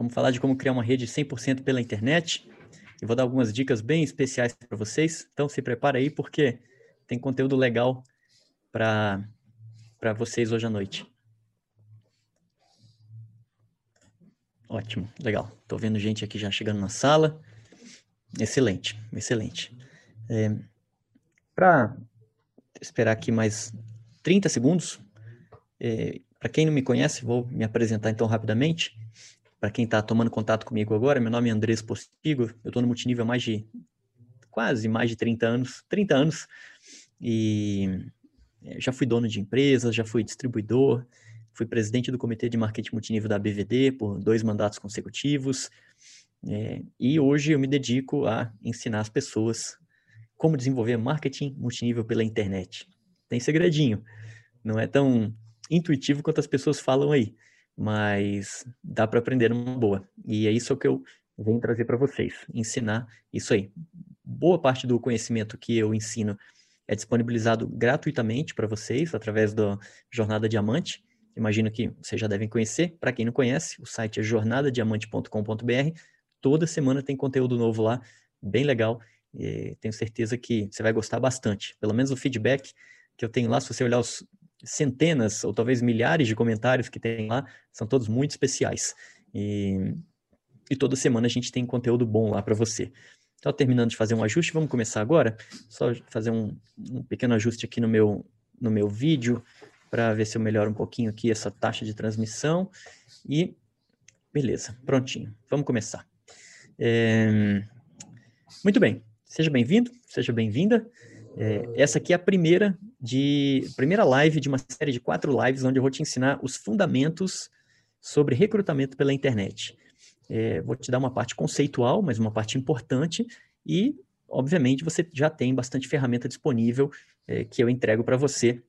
Vamos falar de como criar uma rede 100% pela internet. E vou dar algumas dicas bem especiais para vocês. Então se prepara aí porque tem conteúdo legal para vocês hoje à noite. Ótimo, legal. Estou vendo gente aqui já chegando na sala. Excelente, excelente. É, para esperar aqui mais 30 segundos, é, para quem não me conhece, vou me apresentar então rapidamente. Para quem está tomando contato comigo agora, meu nome é Andrés Postigo, eu estou no multinível há mais de, quase mais de 30 anos, 30 anos, e é, já fui dono de empresas, já fui distribuidor, fui presidente do comitê de marketing multinível da BVD por dois mandatos consecutivos, é, e hoje eu me dedico a ensinar as pessoas como desenvolver marketing multinível pela internet. Tem segredinho, não é tão intuitivo quanto as pessoas falam aí, mas dá para aprender uma boa. E é isso que eu venho trazer para vocês, ensinar isso aí. Boa parte do conhecimento que eu ensino é disponibilizado gratuitamente para vocês através da Jornada Diamante. Imagino que vocês já devem conhecer. Para quem não conhece, o site é jornadadiamante.com.br. Toda semana tem conteúdo novo lá, bem legal. E tenho certeza que você vai gostar bastante. Pelo menos o feedback que eu tenho lá, se você olhar os centenas ou talvez milhares de comentários que tem lá, são todos muito especiais. E, e toda semana a gente tem conteúdo bom lá para você. Então, terminando de fazer um ajuste, vamos começar agora. Só fazer um, um pequeno ajuste aqui no meu, no meu vídeo para ver se eu melhoro um pouquinho aqui essa taxa de transmissão. E beleza, prontinho. Vamos começar. É, muito bem. Seja bem-vindo, seja bem-vinda. É, essa aqui é a primeira de primeira live de uma série de quatro lives onde eu vou te ensinar os fundamentos sobre recrutamento pela internet. É, vou te dar uma parte conceitual, mas uma parte importante e, obviamente, você já tem bastante ferramenta disponível é, que eu entrego para você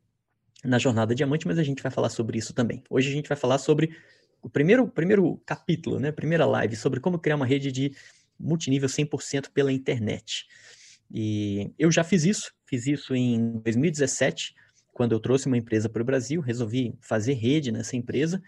na jornada diamante, mas a gente vai falar sobre isso também. Hoje a gente vai falar sobre o primeiro, primeiro capítulo, né, primeira live sobre como criar uma rede de multinível 100% pela internet. E eu já fiz isso, fiz isso em 2017, quando eu trouxe uma empresa para o Brasil, resolvi fazer rede nessa empresa.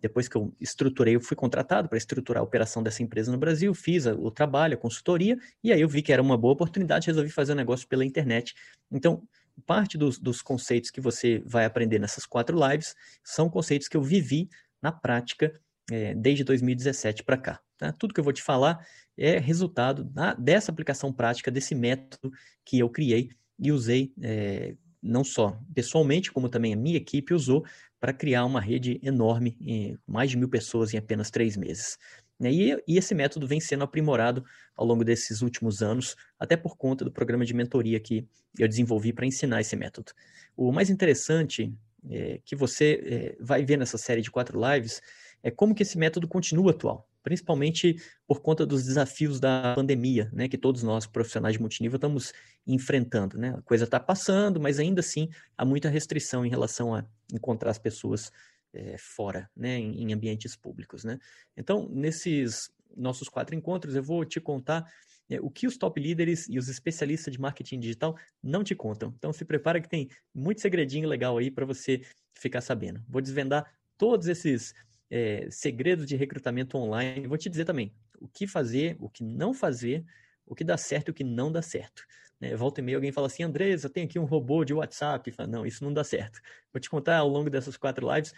Depois que eu estruturei, eu fui contratado para estruturar a operação dessa empresa no Brasil, fiz o trabalho, a consultoria, e aí eu vi que era uma boa oportunidade, resolvi fazer o um negócio pela internet. Então, parte dos, dos conceitos que você vai aprender nessas quatro lives são conceitos que eu vivi na prática é, desde 2017 para cá. Tá? Tudo que eu vou te falar é resultado da, dessa aplicação prática, desse método que eu criei e usei é, não só pessoalmente, como também a minha equipe usou para criar uma rede enorme, mais de mil pessoas em apenas três meses. E, e, esse método vem sendo aprimorado ao longo desses últimos anos, até por conta do programa de mentoria que eu desenvolvi para ensinar esse método. O mais interessante é, que você é, vai ver nessa série de quatro lives é como que esse método continua atual, principalmente por conta dos desafios da pandemia, né, que todos nós profissionais de multinível estamos enfrentando, né? A coisa está passando, mas ainda assim há muita restrição em relação a encontrar as pessoas é, fora, né, em, em ambientes públicos, né? Então, nesses nossos quatro encontros, eu vou te contar é, o que os top líderes e os especialistas de marketing digital não te contam. Então se prepara que tem muito segredinho legal aí para você ficar sabendo. Vou desvendar todos esses é, segredos de recrutamento online. Vou te dizer também o que fazer, o que não fazer, o que dá certo e o que não dá certo. Né? Volta e meia alguém fala assim, Andresa, tenho aqui um robô de WhatsApp. Fala, não, isso não dá certo. Vou te contar ao longo dessas quatro lives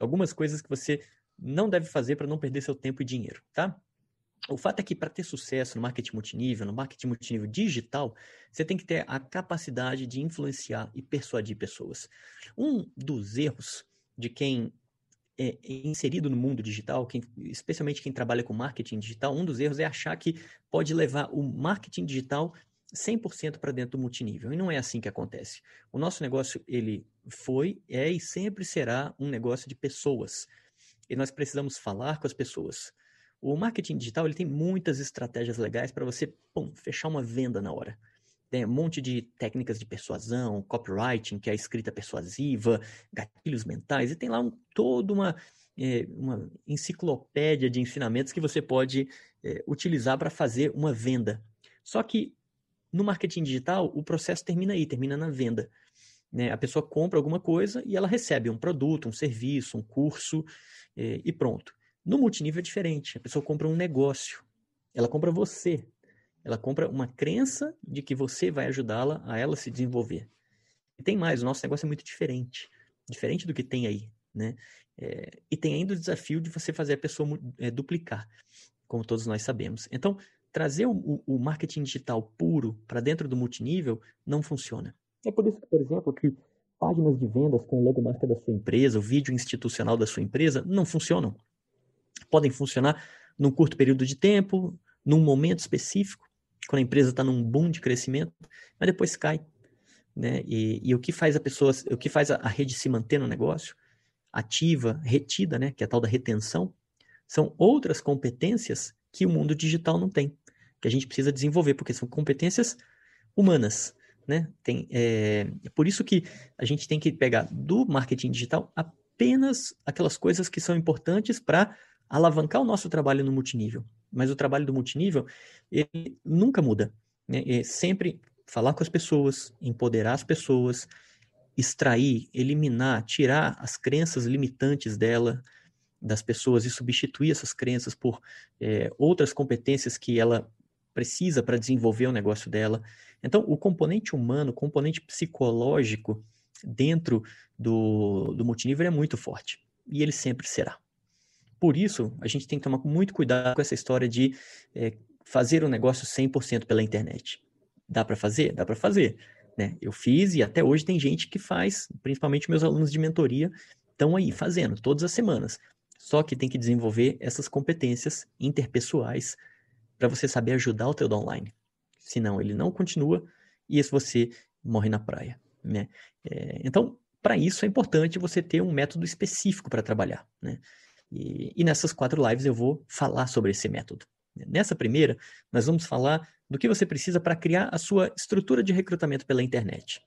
algumas coisas que você não deve fazer para não perder seu tempo e dinheiro, tá? O fato é que para ter sucesso no marketing multinível, no marketing multinível digital, você tem que ter a capacidade de influenciar e persuadir pessoas. Um dos erros de quem é, inserido no mundo digital, quem, especialmente quem trabalha com marketing digital, um dos erros é achar que pode levar o marketing digital 100% para dentro do multinível. E não é assim que acontece. O nosso negócio, ele foi, é e sempre será um negócio de pessoas. E nós precisamos falar com as pessoas. O marketing digital ele tem muitas estratégias legais para você pum, fechar uma venda na hora. Tem um monte de técnicas de persuasão, copywriting, que é a escrita persuasiva, gatilhos mentais, e tem lá um, toda uma, é, uma enciclopédia de ensinamentos que você pode é, utilizar para fazer uma venda. Só que no marketing digital, o processo termina aí, termina na venda. Né? A pessoa compra alguma coisa e ela recebe um produto, um serviço, um curso é, e pronto. No multinível é diferente. A pessoa compra um negócio. Ela compra você. Ela compra uma crença de que você vai ajudá-la a ela se desenvolver. E tem mais, o nosso negócio é muito diferente. Diferente do que tem aí, né? É, e tem ainda o desafio de você fazer a pessoa é, duplicar, como todos nós sabemos. Então, trazer o, o marketing digital puro para dentro do multinível não funciona. É por isso por exemplo, que páginas de vendas com logomarca da sua empresa, o vídeo institucional da sua empresa, não funcionam. Podem funcionar num curto período de tempo, num momento específico, quando a empresa está num boom de crescimento, mas depois cai. Né? E, e o que faz a pessoa, o que faz a, a rede se manter no negócio, ativa, retida, né? que é a tal da retenção, são outras competências que o mundo digital não tem, que a gente precisa desenvolver, porque são competências humanas. Né? Tem, é, é por isso que a gente tem que pegar do marketing digital apenas aquelas coisas que são importantes para alavancar o nosso trabalho no multinível. Mas o trabalho do multinível, ele nunca muda. Né? É sempre falar com as pessoas, empoderar as pessoas, extrair, eliminar, tirar as crenças limitantes dela, das pessoas e substituir essas crenças por é, outras competências que ela precisa para desenvolver o negócio dela. Então, o componente humano, o componente psicológico dentro do, do multinível é muito forte. E ele sempre será. Por isso, a gente tem que tomar muito cuidado com essa história de é, fazer o um negócio 100% pela internet. Dá para fazer? Dá para fazer. Né? Eu fiz e até hoje tem gente que faz, principalmente meus alunos de mentoria, estão aí fazendo todas as semanas. Só que tem que desenvolver essas competências interpessoais para você saber ajudar o teu online. Senão ele não continua e esse você morre na praia. Né? É, então, para isso é importante você ter um método específico para trabalhar. Né? E, e nessas quatro lives eu vou falar sobre esse método. Nessa primeira, nós vamos falar do que você precisa para criar a sua estrutura de recrutamento pela internet.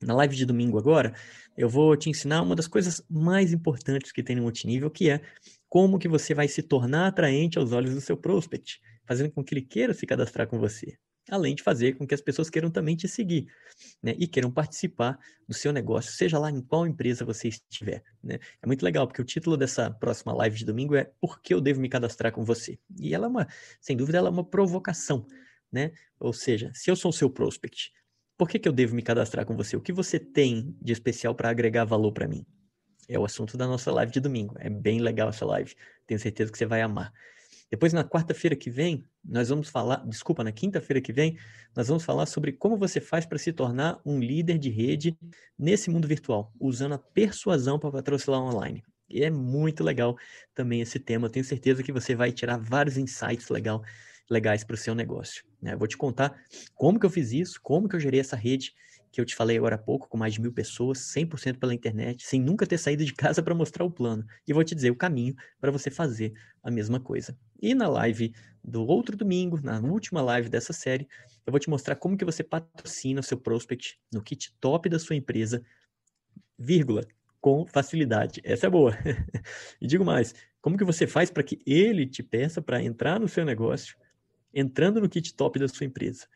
Na live de domingo agora, eu vou te ensinar uma das coisas mais importantes que tem no multinível, que é como que você vai se tornar atraente aos olhos do seu prospect, fazendo com que ele queira se cadastrar com você além de fazer com que as pessoas queiram também te seguir, né? E queiram participar do seu negócio, seja lá em qual empresa você estiver, né? É muito legal, porque o título dessa próxima live de domingo é Por que eu devo me cadastrar com você? E ela é uma, sem dúvida, ela é uma provocação, né? Ou seja, se eu sou o seu prospect, por que, que eu devo me cadastrar com você? O que você tem de especial para agregar valor para mim? É o assunto da nossa live de domingo. É bem legal essa live. Tenho certeza que você vai amar. Depois, na quarta-feira que vem, nós vamos falar, desculpa, na quinta-feira que vem, nós vamos falar sobre como você faz para se tornar um líder de rede nesse mundo virtual, usando a persuasão para patrocinar online. E é muito legal também esse tema. Tenho certeza que você vai tirar vários insights legal, legais para o seu negócio. Né? Eu vou te contar como que eu fiz isso, como que eu gerei essa rede que eu te falei agora há pouco, com mais de mil pessoas, 100% pela internet, sem nunca ter saído de casa para mostrar o plano. E vou te dizer o caminho para você fazer a mesma coisa. E na live do outro domingo, na última live dessa série, eu vou te mostrar como que você patrocina o seu prospect no kit top da sua empresa, vírgula, com facilidade. Essa é boa. e digo mais, como que você faz para que ele te peça para entrar no seu negócio, entrando no kit top da sua empresa?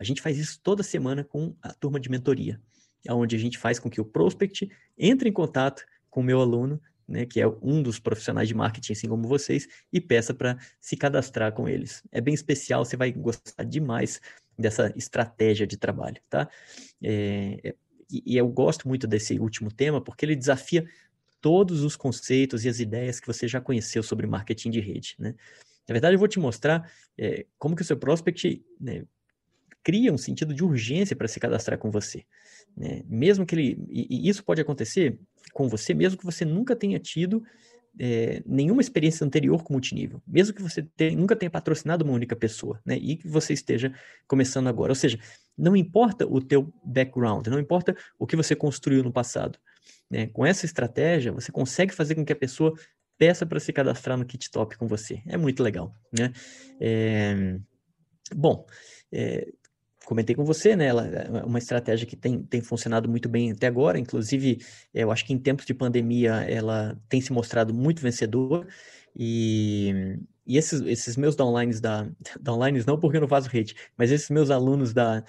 A gente faz isso toda semana com a turma de mentoria, onde a gente faz com que o prospect entre em contato com o meu aluno, né, que é um dos profissionais de marketing, assim como vocês, e peça para se cadastrar com eles. É bem especial, você vai gostar demais dessa estratégia de trabalho, tá? É, é e eu gosto muito desse último tema porque ele desafia todos os conceitos e as ideias que você já conheceu sobre marketing de rede, né? Na verdade, eu vou te mostrar é, como que o seu prospect né, cria um sentido de urgência para se cadastrar com você. Né? Mesmo que ele. E, isso pode acontecer com você, mesmo que você nunca tenha tido é, nenhuma experiência anterior com multinível. Mesmo que você tenha, nunca tenha patrocinado uma única pessoa, né? E que você esteja começando agora. Ou seja, não importa o teu background, não importa o que você construiu no passado. Né? Com essa estratégia, você consegue fazer com que a pessoa peça para se cadastrar no Kit Top com você. É muito legal, né? É... Bom, é, comentei com você, né? Ela é uma estratégia que tem, tem funcionado muito bem até agora. Inclusive, eu acho que em tempos de pandemia ela tem se mostrado muito vencedora. E, e esses, esses meus downlines da. Downlines não porque eu não faço rede, mas esses meus alunos da,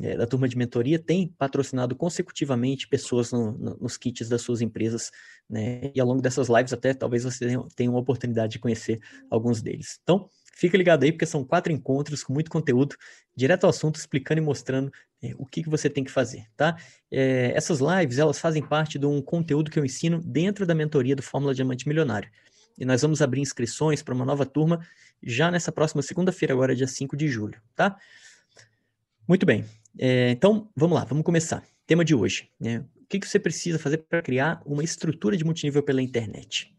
é, da turma de mentoria têm patrocinado consecutivamente pessoas no, no, nos kits das suas empresas, né? E ao longo dessas lives até talvez você tenha uma oportunidade de conhecer alguns deles. Então, fica ligado aí, porque são quatro encontros com muito conteúdo, direto ao assunto, explicando e mostrando é, o que, que você tem que fazer, tá? É, essas lives, elas fazem parte de um conteúdo que eu ensino dentro da mentoria do Fórmula Diamante Milionário. E nós vamos abrir inscrições para uma nova turma já nessa próxima segunda-feira, agora dia 5 de julho, tá? Muito bem. É, então, vamos lá, vamos começar. Tema de hoje, né? O que, que você precisa fazer para criar uma estrutura de multinível pela internet?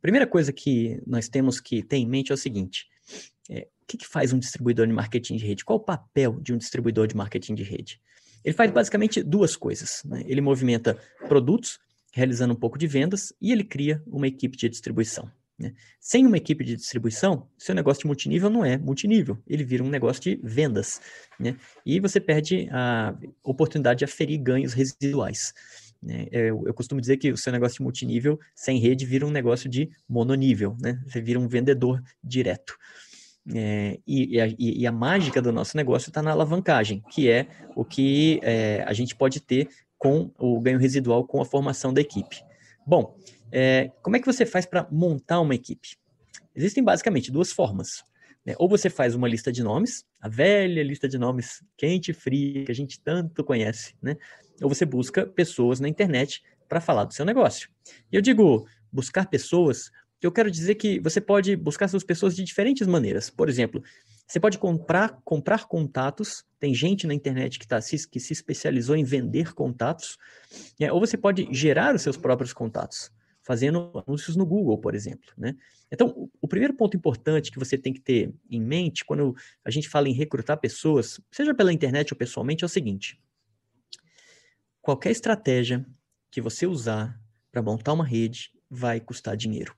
Primeira coisa que nós temos que ter em mente é o seguinte: é, o que, que faz um distribuidor de marketing de rede? Qual o papel de um distribuidor de marketing de rede? Ele faz basicamente duas coisas. Né? Ele movimenta produtos, realizando um pouco de vendas, e ele cria uma equipe de distribuição. Né? Sem uma equipe de distribuição, seu negócio de multinível não é multinível, ele vira um negócio de vendas. Né? E você perde a oportunidade de aferir ganhos residuais. Né? Eu, eu, costumo dizer que o seu negócio de multinível, sem rede, vira um negócio de mononível. Né? Você vira um vendedor direto. É, e, e, a, e, a, mágica do nosso negócio está na alavancagem, que é o que é, a gente pode ter com o ganho residual com a formação da equipe. Bom, é, como é que você faz para montar uma equipe? Existem basicamente duas formas. Né? Ou você faz uma lista de nomes, a velha lista de nomes quente e fria que a gente tanto conhece, né? Ou você busca pessoas na internet para falar do seu negócio. E eu digo buscar pessoas, eu quero dizer que você pode buscar essas pessoas de diferentes maneiras. Por exemplo, você pode comprar, comprar contatos. Tem gente na internet que, tá, que se especializou em vender contatos. Né? Ou você pode gerar os seus próprios contatos fazendo anúncios no Google, por exemplo. Né? Então, o primeiro ponto importante que você tem que ter em mente quando a gente fala em recrutar pessoas, seja pela internet ou pessoalmente, é o seguinte: qualquer estratégia que você usar para montar uma rede vai custar dinheiro.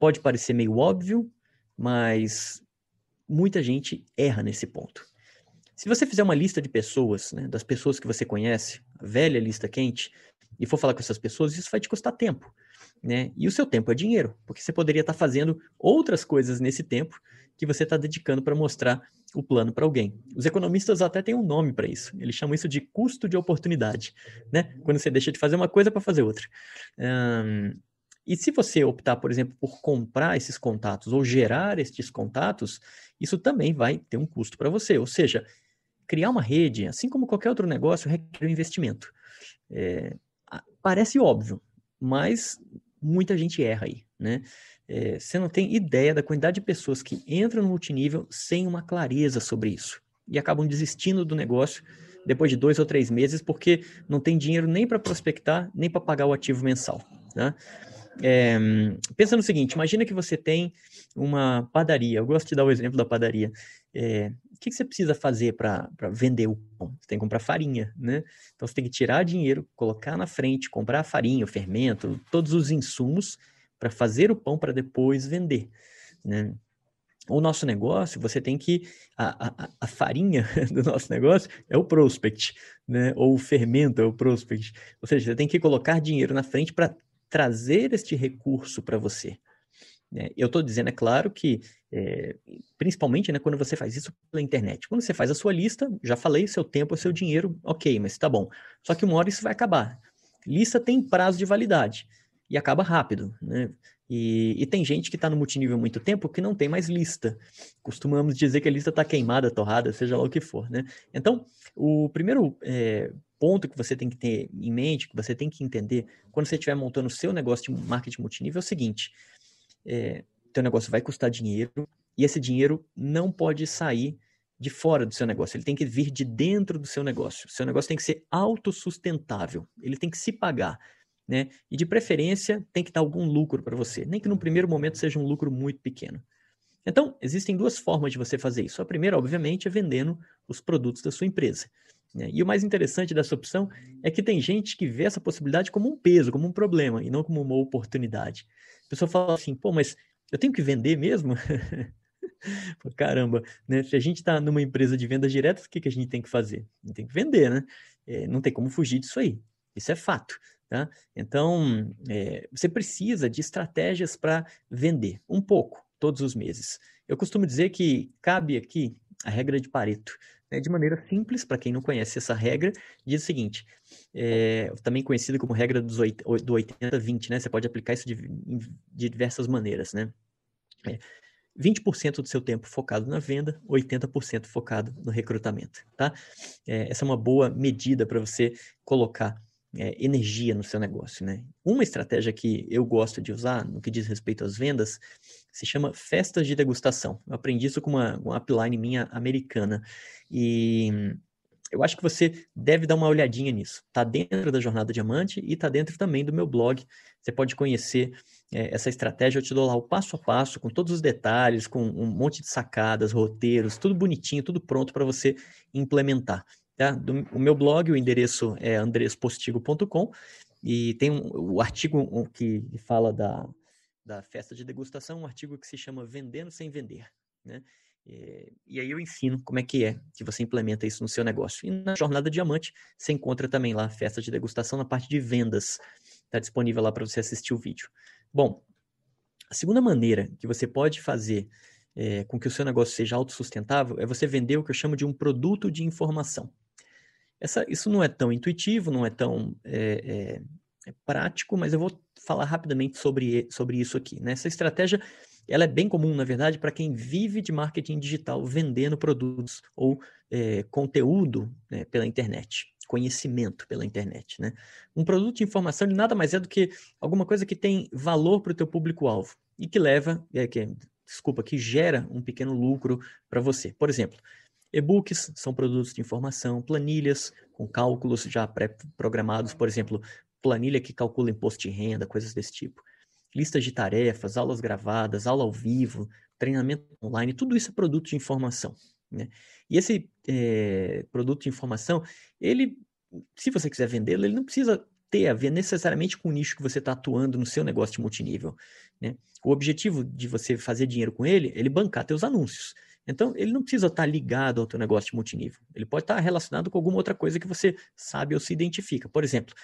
Pode parecer meio óbvio, mas muita gente erra nesse ponto. Se você fizer uma lista de pessoas, né, das pessoas que você conhece, velha lista quente, e for falar com essas pessoas, isso vai te custar tempo. Né? E o seu tempo é dinheiro, porque você poderia estar fazendo outras coisas nesse tempo que você está dedicando para mostrar o plano para alguém. Os economistas até têm um nome para isso. Eles chamam isso de custo de oportunidade, né? Quando você deixa de fazer uma coisa para fazer outra. Um, e se você optar, por exemplo, por comprar esses contatos ou gerar estes contatos, isso também vai ter um custo para você. Ou seja, criar uma rede, assim como qualquer outro negócio, requer um investimento. É, parece óbvio, mas muita gente erra aí, né? É, você não tem ideia da quantidade de pessoas que entram no multinível sem uma clareza sobre isso e acabam desistindo do negócio depois de dois ou três meses porque não tem dinheiro nem para prospectar nem para pagar o ativo mensal. Né? É, pensa no seguinte: imagina que você tem uma padaria. Eu gosto de dar o exemplo da padaria. É, o que, que você precisa fazer para vender o pão? Você tem que comprar farinha, né? Então você tem que tirar dinheiro, colocar na frente, comprar a farinha, o fermento, todos os insumos para fazer o pão para depois vender, né? O nosso negócio, você tem que. A, a, a, farinha do nosso negócio é o prospect, né? Ou o fermento é o prospect. Ou seja, você tem que colocar dinheiro na frente para trazer este recurso para você. É, eu estou dizendo, é claro, que é, principalmente né, quando você faz isso pela internet. Quando você faz a sua lista, já falei, seu tempo seu dinheiro, ok, mas tá bom. Só que uma hora isso vai acabar. Lista tem prazo de validade e acaba rápido, né? E, e tem gente que está no multinível há muito tempo que não tem mais lista. Costumamos dizer que a lista está queimada, torrada, seja lá o que for, né? Então, o primeiro é, ponto que você tem que ter em mente, que você tem que entender quando você estiver montando o seu negócio de marketing multinível é o seguinte: é, teu negócio vai custar dinheiro e esse dinheiro não pode sair de fora do seu negócio, ele tem que vir de dentro do seu negócio. Seu negócio tem que ser autossustentável, ele tem que se pagar, né? E de preferência tem que dar algum lucro para você, nem que no primeiro momento seja um lucro muito pequeno. Então, existem duas formas de você fazer isso. A primeira, obviamente, é vendendo os produtos da sua empresa. Né? E o mais interessante dessa opção é que tem gente que vê essa possibilidade como um peso, como um problema, e não como uma oportunidade. A pessoa fala assim, pô, mas eu tenho que vender mesmo? Caramba, né? Se a gente está numa empresa de vendas diretas, o que, que a gente tem que fazer? A gente tem que vender, né? É, não tem como fugir disso aí. Isso é fato. Tá? Então, é, você precisa de estratégias para vender, um pouco, todos os meses. Eu costumo dizer que cabe aqui a regra de Pareto. Né? De maneira simples, para quem não conhece essa regra, diz o seguinte, é, também conhecida como regra dos 8, do 80-20, né? Você pode aplicar isso de, de diversas maneiras, né? É, 20% do seu tempo focado na venda, 80% focado no recrutamento, tá? É, essa é uma boa medida para você colocar é, energia no seu negócio, né? Uma estratégia que eu gosto de usar no que diz respeito às vendas se chama festas de degustação. Eu aprendi isso com uma, uma upline minha americana e eu acho que você deve dar uma olhadinha nisso. Está dentro da Jornada Diamante e está dentro também do meu blog. Você pode conhecer é, essa estratégia. Eu te dou lá o passo a passo, com todos os detalhes, com um monte de sacadas, roteiros, tudo bonitinho, tudo pronto para você implementar. Tá? Do, o meu blog, o endereço é andrespostigo.com e tem um, o artigo que fala da, da festa de degustação, um artigo que se chama Vendendo Sem Vender. Né? E, e aí eu ensino como é que é que você implementa isso no seu negócio. E na Jornada Diamante, você encontra também lá a festa de degustação na parte de vendas. Está disponível lá para você assistir o vídeo. Bom, a segunda maneira que você pode fazer é, com que o seu negócio seja autossustentável é você vender o que eu chamo de um produto de informação. Essa, isso não é tão intuitivo, não é tão é, é, é prático, mas eu vou falar rapidamente sobre, sobre isso aqui. Né? Essa estratégia ela é bem comum, na verdade, para quem vive de marketing digital vendendo produtos ou é, conteúdo né, pela internet, conhecimento pela internet. Né? Um produto de informação ele nada mais é do que alguma coisa que tem valor para o teu público-alvo e que leva, é, que, desculpa, que gera um pequeno lucro para você. Por exemplo, E-books são produtos de informação, planilhas com cálculos já pré-programados, por exemplo, planilha que calcula imposto de renda, coisas desse tipo. Listas de tarefas, aulas gravadas, aula ao vivo, treinamento online, tudo isso é produto de informação. Né? E esse é, produto de informação, ele, se você quiser vendê-lo, ele não precisa ter a ver necessariamente com o nicho que você está atuando no seu negócio de multinível. Né? O objetivo de você fazer dinheiro com ele, é ele bancar teus anúncios. Então, ele não precisa estar ligado ao teu negócio de multinível. Ele pode estar relacionado com alguma outra coisa que você sabe ou se identifica. Por exemplo,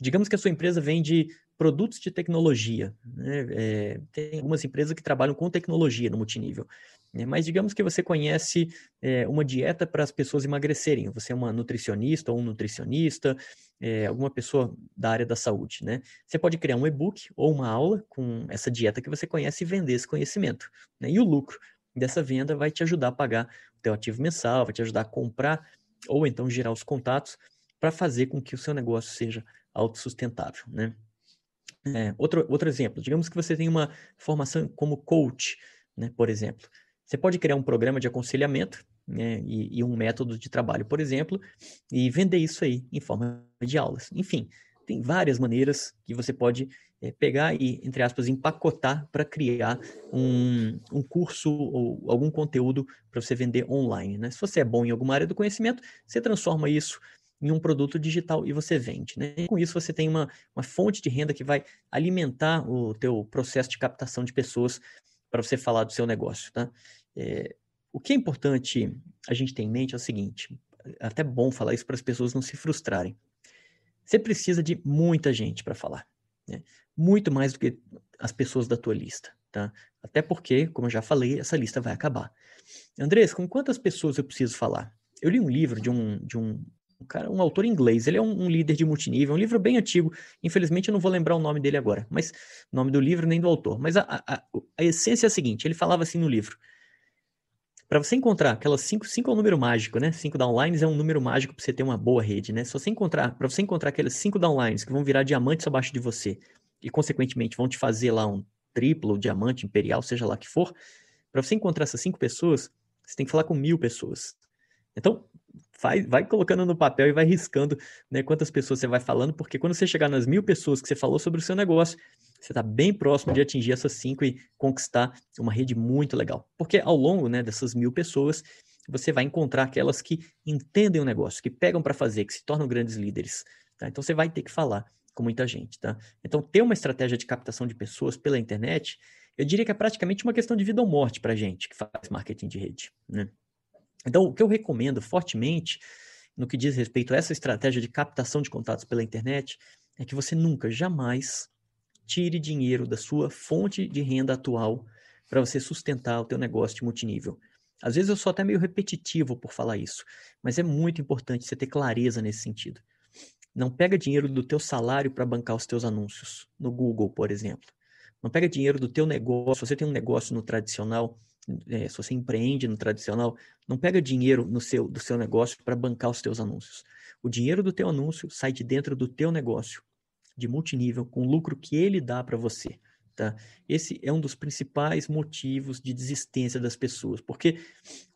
digamos que a sua empresa vende produtos de tecnologia. Né? É, tem algumas empresas que trabalham com tecnologia no multinível. Né? Mas digamos que você conhece é, uma dieta para as pessoas emagrecerem. Você é uma nutricionista ou um nutricionista, é, alguma pessoa da área da saúde. Né? Você pode criar um e-book ou uma aula com essa dieta que você conhece e vender esse conhecimento. Né? E o lucro dessa venda vai te ajudar a pagar o teu ativo mensal, vai te ajudar a comprar ou então gerar os contatos para fazer com que o seu negócio seja autossustentável, né? É, outro, outro exemplo, digamos que você tem uma formação como coach, né, por exemplo. Você pode criar um programa de aconselhamento né, e, e, um método de trabalho, por exemplo, e vender isso aí em forma de aulas. Enfim, tem várias maneiras que você pode é, pegar e, entre aspas, empacotar para criar um, um curso ou algum conteúdo para você vender online. Né? Se você é bom em alguma área do conhecimento, você transforma isso em um produto digital e você vende. Né? E com isso você tem uma, uma fonte de renda que vai alimentar o teu processo de captação de pessoas para você falar do seu negócio. Tá? É, o que é importante a gente ter em mente é o seguinte, é até bom falar isso para as pessoas não se frustrarem. Você precisa de muita gente para falar. Né? Muito mais do que as pessoas da tua lista. Tá? Até porque, como eu já falei, essa lista vai acabar. Andrés, com quantas pessoas eu preciso falar? Eu li um livro de um, de um, um cara, um autor inglês. Ele é um, um, líder de multinível, um livro bem antigo. Infelizmente, eu não vou lembrar o nome dele agora, mas nome do livro nem do autor. Mas a, a, a essência é a seguinte: ele falava assim no livro. Para você encontrar aquelas cinco, cinco é um número mágico, né? Cinco downlines é um número mágico para você ter uma boa rede, né? Se você encontrar, para você encontrar aquelas cinco downlines que vão virar diamantes abaixo de você e consequentemente vão te fazer lá um triplo, diamante, imperial, seja lá que for, para você encontrar essas cinco pessoas, você tem que falar com mil pessoas. Então, vai, vai colocando no papel e vai riscando né, quantas pessoas você vai falando, porque quando você chegar nas mil pessoas que você falou sobre o seu negócio, você está bem próximo de atingir essas cinco e conquistar uma rede muito legal. Porque ao longo né, dessas mil pessoas, você vai encontrar aquelas que entendem o negócio, que pegam para fazer, que se tornam grandes líderes. Tá? Então você vai ter que falar com muita gente. Tá? Então, ter uma estratégia de captação de pessoas pela internet, eu diria que é praticamente uma questão de vida ou morte para gente que faz marketing de rede. Né? Então, o que eu recomendo fortemente no que diz respeito a essa estratégia de captação de contatos pela internet é que você nunca, jamais tire dinheiro da sua fonte de renda atual para você sustentar o teu negócio de multinível. Às vezes eu sou até meio repetitivo por falar isso, mas é muito importante você ter clareza nesse sentido. Não pega dinheiro do teu salário para bancar os teus anúncios no Google, por exemplo. Não pega dinheiro do teu negócio. Se você tem um negócio no tradicional, é, se você empreende no tradicional, não pega dinheiro no seu, do seu negócio para bancar os teus anúncios. O dinheiro do teu anúncio sai de dentro do teu negócio, de multinível, com o lucro que ele dá para você. Tá? Esse é um dos principais motivos de desistência das pessoas, porque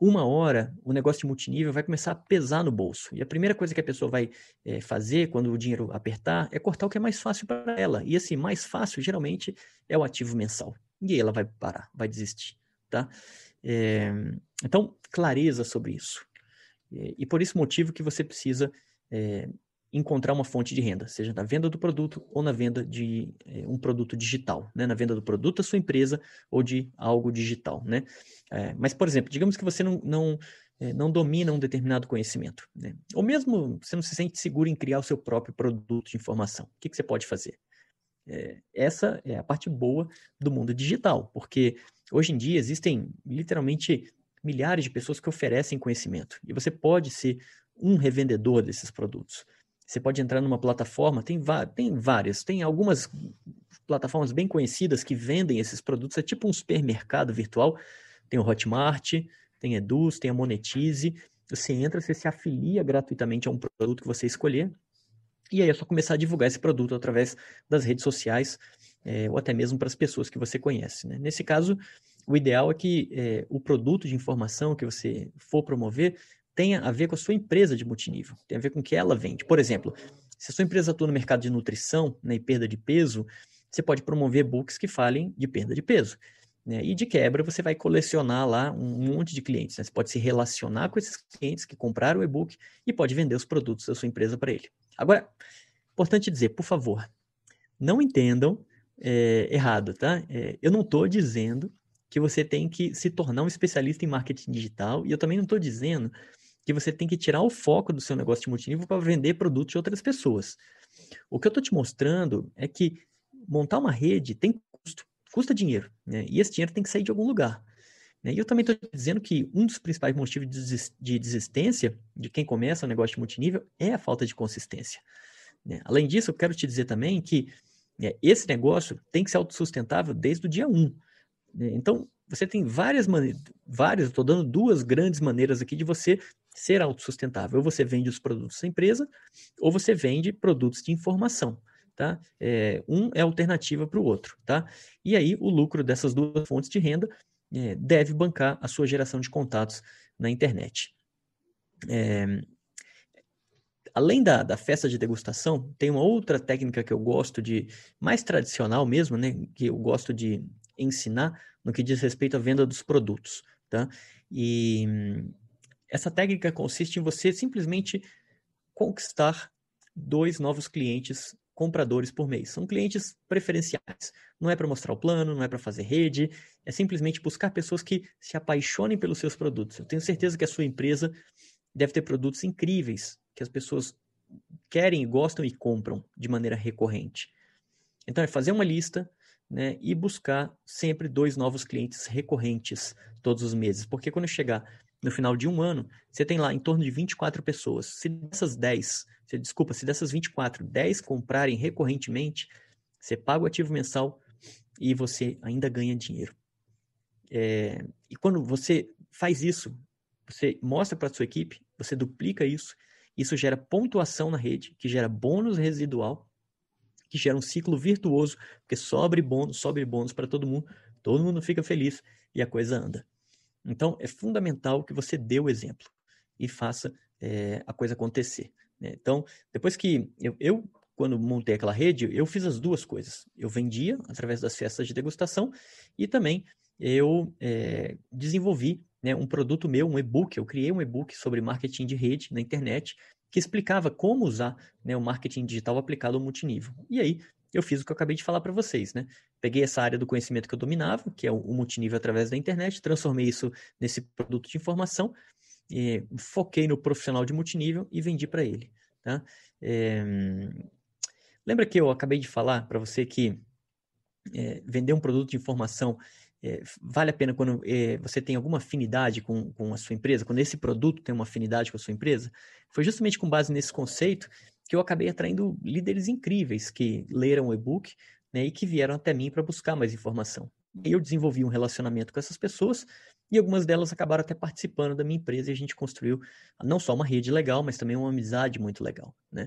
uma hora o negócio de multinível vai começar a pesar no bolso. E a primeira coisa que a pessoa vai é, fazer quando o dinheiro apertar é cortar o que é mais fácil para ela. E esse mais fácil, geralmente, é o ativo mensal. E ela vai parar, vai desistir. Tá? É, então, clareza sobre isso. É, e por esse motivo que você precisa é, encontrar uma fonte de renda, seja na venda do produto ou na venda de é, um produto digital, né? na venda do produto da sua empresa ou de algo digital. Né? É, mas, por exemplo, digamos que você não, não, é, não domina um determinado conhecimento, né? ou mesmo você não se sente seguro em criar o seu próprio produto de informação. O que, que você pode fazer? essa é a parte boa do mundo digital, porque hoje em dia existem literalmente milhares de pessoas que oferecem conhecimento e você pode ser um revendedor desses produtos. Você pode entrar numa plataforma, tem, tem várias, tem algumas plataformas bem conhecidas que vendem esses produtos, é tipo um supermercado virtual. Tem o Hotmart, tem Eduz, tem a Monetize. Você entra, você se afilia gratuitamente a um produto que você escolher, e aí é só começar a divulgar esse produto através das redes sociais, é, ou até mesmo para as pessoas que você conhece. Né? Nesse caso, o ideal é que é, o produto de informação que você for promover tenha a ver com a sua empresa de multinível, tem a ver com o que ela vende. Por exemplo, se a sua empresa atua no mercado de nutrição né, e perda de peso, você pode promover books que falem de perda de peso. Né? E de quebra, você vai colecionar lá um monte de clientes. Né? Você pode se relacionar com esses clientes que compraram o e-book e pode vender os produtos da sua empresa para ele. Agora, importante dizer, por favor, não entendam é, errado, tá? É, eu não estou dizendo que você tem que se tornar um especialista em marketing digital e eu também não estou dizendo que você tem que tirar o foco do seu negócio de multinível para vender produtos de outras pessoas. O que eu estou te mostrando é que montar uma rede tem custo, custa dinheiro, né? E esse dinheiro tem que sair de algum lugar. Né? E eu também estou dizendo que um dos principais motivos de desistência de quem começa um negócio de multinível é a falta de consistência. Né? Além disso, eu quero te dizer também que né, esse negócio tem que ser autossustentável desde o dia 1. Né? Então, você tem várias maneiras, várias, estou dando duas grandes maneiras aqui de você ser autossustentável. Ou você vende os produtos da empresa, ou você vende produtos de informação. Tá? É, um é alternativa para o outro. Tá? E aí, o lucro dessas duas fontes de renda é, deve bancar a sua geração de contatos na internet. É, além da, da festa de degustação, tem uma outra técnica que eu gosto de, mais tradicional mesmo, né, que eu gosto de ensinar no que diz respeito à venda dos produtos. Tá? E essa técnica consiste em você simplesmente conquistar dois novos clientes compradores por mês. São clientes preferenciais. Não é para mostrar o plano, não é para fazer rede, é simplesmente buscar pessoas que se apaixonem pelos seus produtos. Eu tenho certeza que a sua empresa deve ter produtos incríveis que as pessoas querem, gostam e compram de maneira recorrente. Então é fazer uma lista, né, e buscar sempre dois novos clientes recorrentes todos os meses, porque quando chegar no final de um ano, você tem lá em torno de 24 pessoas. Se dessas 10, se, desculpa, se dessas 24, 10 comprarem recorrentemente, você paga o ativo mensal e você ainda ganha dinheiro. É, e quando você faz isso, você mostra para a sua equipe, você duplica isso, isso gera pontuação na rede, que gera bônus residual, que gera um ciclo virtuoso, porque sobre bônus, sobre bônus para todo mundo, todo mundo fica feliz e a coisa anda. Então, é fundamental que você dê o exemplo e faça é, a coisa acontecer. Né? Então, depois que eu, eu, quando montei aquela rede, eu fiz as duas coisas. Eu vendia através das festas de degustação e também eu é, desenvolvi né, um produto meu, um e-book. Eu criei um e-book sobre marketing de rede na internet que explicava como usar né, o marketing digital aplicado ao multinível. E aí, eu fiz o que eu acabei de falar para vocês, né? Peguei essa área do conhecimento que eu dominava, que é o multinível através da internet, transformei isso nesse produto de informação, foquei no profissional de multinível e vendi para ele. Tá? É... Lembra que eu acabei de falar para você que é, vender um produto de informação é, vale a pena quando é, você tem alguma afinidade com, com a sua empresa, quando esse produto tem uma afinidade com a sua empresa? Foi justamente com base nesse conceito que eu acabei atraindo líderes incríveis que leram o e-book né, e que vieram até mim para buscar mais informação. E eu desenvolvi um relacionamento com essas pessoas e algumas delas acabaram até participando da minha empresa e a gente construiu não só uma rede legal, mas também uma amizade muito legal, né?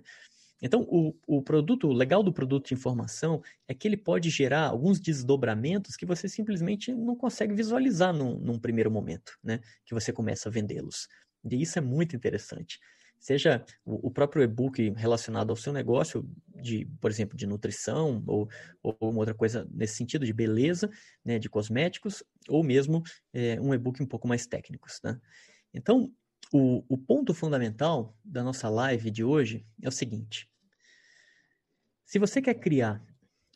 Então, o, o produto, o legal do produto de informação é que ele pode gerar alguns desdobramentos que você simplesmente não consegue visualizar num, num primeiro momento, né? Que você começa a vendê-los. E isso é muito interessante. Seja o, próprio e-book relacionado ao seu negócio, de, por exemplo, de nutrição, ou, ou uma outra coisa nesse sentido, de beleza, né, de cosméticos, ou mesmo é, um e-book um pouco mais técnicos. Né? Então, o, o ponto fundamental da nossa live de hoje é o seguinte: se você quer criar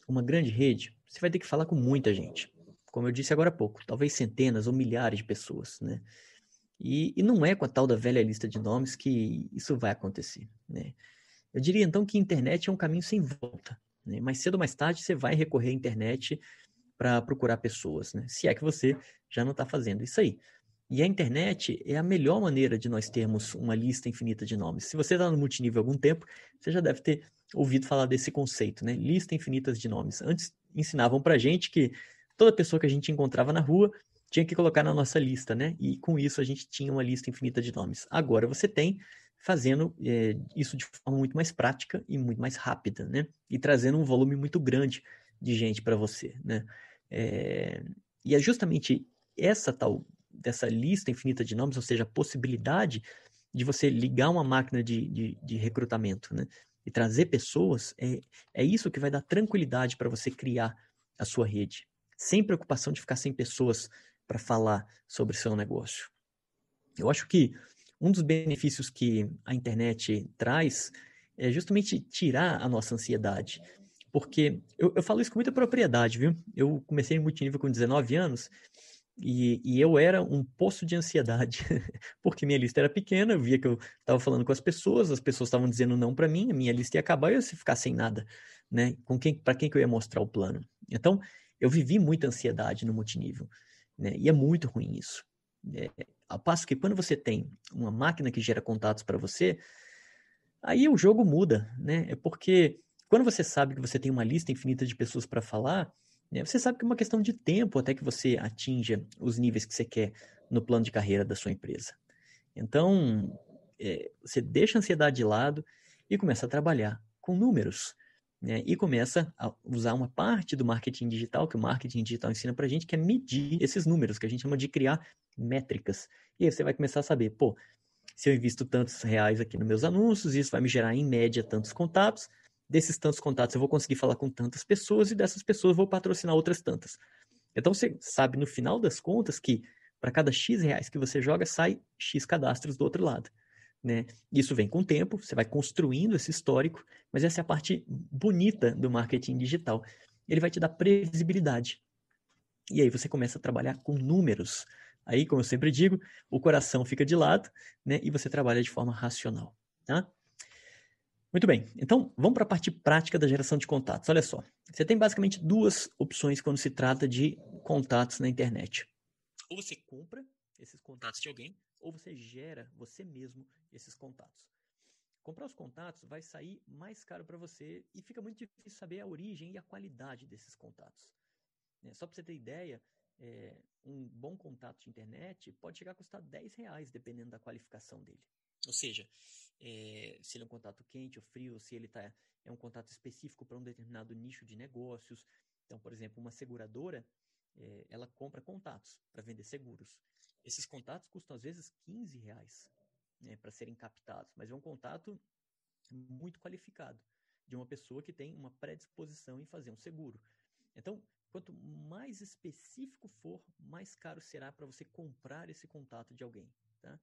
uma grande rede, você vai ter que falar com muita gente. Como eu disse agora há pouco, talvez centenas ou milhares de pessoas, né? E, e não é com a tal da velha lista de nomes que isso vai acontecer, né? Eu diria então que a internet é um caminho sem volta. Né? Mais cedo ou mais tarde você vai recorrer à internet para procurar pessoas, né? Se é que você já não está fazendo isso aí. E a internet é a melhor maneira de nós termos uma lista infinita de nomes. Se você está no multinível há algum tempo, você já deve ter ouvido falar desse conceito, né? Lista infinita de nomes. Antes ensinavam para gente que toda pessoa que a gente encontrava na rua tinha que colocar na nossa lista, né? E com isso a gente tinha uma lista infinita de nomes. Agora você tem fazendo é, isso de forma muito mais prática e muito mais rápida, né? E trazendo um volume muito grande de gente para você, né? É, e é justamente essa tal dessa lista infinita de nomes, ou seja, a possibilidade de você ligar uma máquina de, de, de recrutamento, né? E trazer pessoas, é, é isso que vai dar tranquilidade para você criar a sua rede. Sem preocupação de ficar sem pessoas para falar sobre seu negócio. Eu acho que um dos benefícios que a internet traz é justamente tirar a nossa ansiedade. Porque eu, eu falo isso com muita propriedade, viu? Eu comecei em multinível com 19 anos e, e, eu era um poço de ansiedade, porque minha lista era pequena, eu via que eu estava falando com as pessoas, as pessoas estavam dizendo não para mim, a minha lista ia acabar e eu ia ficar sem nada, né? Com quem, para quem que eu ia mostrar o plano? Então, eu vivi muita ansiedade no multinível, né? E é muito ruim isso. É, a passo que quando você tem uma máquina que gera contatos para você, aí o jogo muda, né? É porque quando você sabe que você tem uma lista infinita de pessoas para falar, né? Você sabe que é uma questão de tempo até que você atinja os níveis que você quer no plano de carreira da sua empresa. Então, é, você deixa a ansiedade de lado e começa a trabalhar com números. Né? E começa a usar uma parte do marketing digital, que o marketing digital ensina para a gente, que é medir esses números, que a gente chama de criar métricas. E aí você vai começar a saber, pô, se eu invisto tantos reais aqui nos meus anúncios, isso vai me gerar, em média, tantos contatos, desses tantos contatos eu vou conseguir falar com tantas pessoas e dessas pessoas eu vou patrocinar outras tantas. Então você sabe no final das contas que para cada X reais que você joga, sai X cadastros do outro lado. Né? Isso vem com o tempo, você vai construindo esse histórico, mas essa é a parte bonita do marketing digital. Ele vai te dar previsibilidade. E aí você começa a trabalhar com números. Aí, como eu sempre digo, o coração fica de lado, né? E você trabalha de forma racional, tá? Muito bem, então vamos para a parte prática da geração de contatos. Olha só, você tem basicamente duas opções quando se trata de contatos na internet. Ou você compra esses contatos de alguém, ou você gera você mesmo esses contatos. Comprar os contatos vai sair mais caro para você e fica muito difícil saber a origem e a qualidade desses contatos. É, só para você ter ideia, é, um bom contato de internet pode chegar a custar 10 reais, dependendo da qualificação dele. Ou seja, é, se ele é um contato quente ou frio, se ele tá, é um contato específico para um determinado nicho de negócios. Então, por exemplo, uma seguradora, é, ela compra contatos para vender seguros. Esses contatos custam às vezes 15 reais né, para serem captados, mas é um contato muito qualificado de uma pessoa que tem uma predisposição em fazer um seguro. Então, quanto mais específico for, mais caro será para você comprar esse contato de alguém. Tá?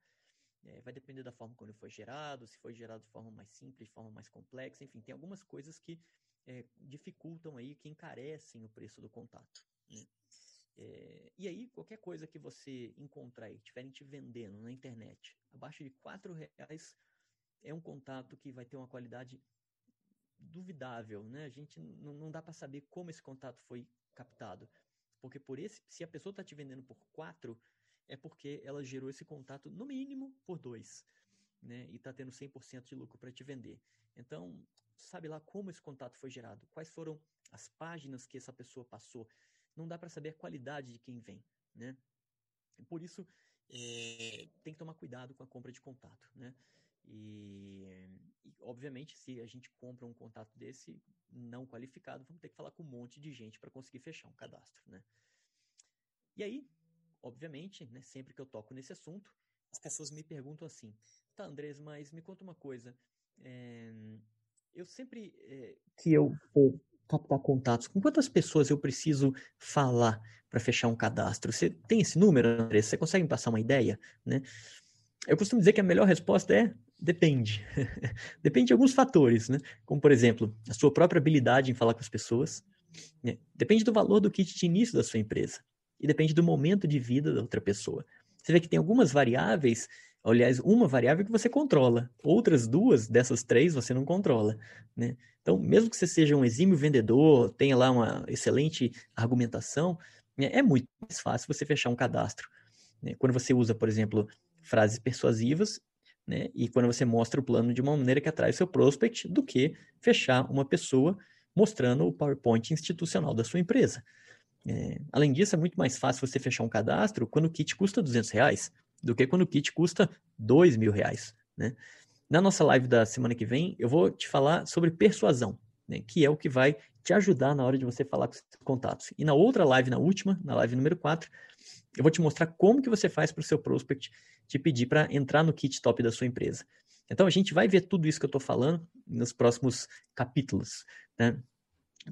É, vai depender da forma como ele foi gerado, se foi gerado de forma mais simples, de forma mais complexa, enfim, tem algumas coisas que é, dificultam aí, que encarecem o preço do contato. Né? É, e aí, qualquer coisa que você encontrar e estiverem te vendendo na internet, abaixo de quatro reais, é um contato que vai ter uma qualidade duvidável, né? A gente não, não dá para saber como esse contato foi captado. Porque por esse, se a pessoa está te vendendo por quatro, é porque ela gerou esse contato no mínimo por dois, né? E está tendo 100% de lucro para te vender. Então, sabe lá como esse contato foi gerado, quais foram as páginas que essa pessoa passou. Não dá para saber a qualidade de quem vem, né? Por isso, é, tem que tomar cuidado com a compra de contato, né? E, e, obviamente, se a gente compra um contato desse não qualificado, vamos ter que falar com um monte de gente para conseguir fechar um cadastro, né? E aí, obviamente, né, sempre que eu toco nesse assunto, as pessoas me perguntam assim: tá, Andrés, mas me conta uma coisa. É, eu sempre é, que eu for captar contatos, com quantas pessoas eu preciso falar para fechar um cadastro? Você tem esse número, Andrés? Você consegue me passar uma ideia, né? Eu costumo dizer que a melhor resposta é depende. depende de alguns fatores, né? Como, por exemplo, a sua própria habilidade em falar com as pessoas. Né? Depende do valor do kit de início da sua empresa. E depende do momento de vida da outra pessoa. Você vê que tem algumas variáveis, aliás, uma variável que você controla, outras duas dessas três você não controla, né? Então, mesmo que você seja um exímio vendedor, tenha lá uma excelente argumentação, né, é muito mais fácil você fechar um cadastro. Né? Quando você usa, por exemplo, frases persuasivas, né? E quando você mostra o plano de uma maneira que atrai seu prospect, do que fechar uma pessoa mostrando o PowerPoint institucional da sua empresa. É, além disso, é muito mais fácil você fechar um cadastro quando o kit custa 200 reais do que quando o kit custa 2 mil reais. Né? Na nossa live da semana que vem, eu vou te falar sobre persuasão, né? que é o que vai te ajudar na hora de você falar com seus contatos. E na outra live, na última, na live número 4, eu vou te mostrar como que você faz para o seu prospect te pedir para entrar no kit top da sua empresa. Então a gente vai ver tudo isso que eu estou falando nos próximos capítulos. Né?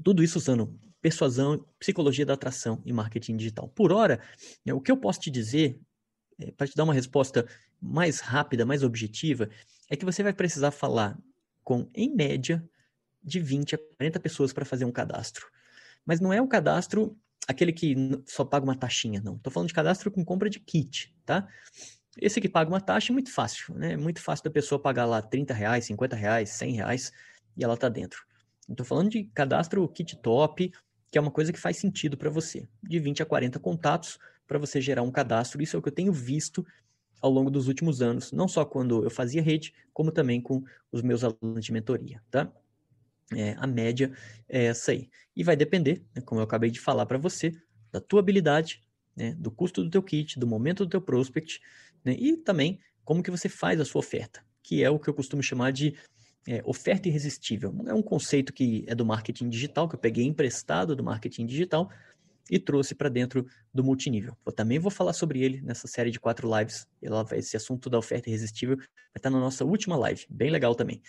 Tudo isso usando persuasão, psicologia da atração e marketing digital. Por hora, né, o que eu posso te dizer, é, para te dar uma resposta mais rápida, mais objetiva, é que você vai precisar falar com, em média, de 20 a 40 pessoas para fazer um cadastro. Mas não é um cadastro aquele que só paga uma taxinha, não. Estou falando de cadastro com compra de kit, tá? Esse que paga uma taxa é muito fácil, né? É muito fácil da pessoa pagar lá 30 reais, 50 reais, 100 reais e ela tá dentro. Estou falando de cadastro kit top, que é uma coisa que faz sentido para você. De 20 a 40 contatos para você gerar um cadastro. Isso é o que eu tenho visto ao longo dos últimos anos, não só quando eu fazia rede, como também com os meus alunos de mentoria, tá? É, a média é essa aí. E vai depender, né, como eu acabei de falar para você, da tua habilidade, né, do custo do teu kit, do momento do teu prospect, né, e também como que você faz a sua oferta, que é o que eu costumo chamar de é, oferta irresistível. É um conceito que é do marketing digital, que eu peguei emprestado do marketing digital e trouxe para dentro do multinível. Eu também vou falar sobre ele nessa série de quatro lives. Esse assunto da oferta irresistível vai estar na nossa última live, bem legal também.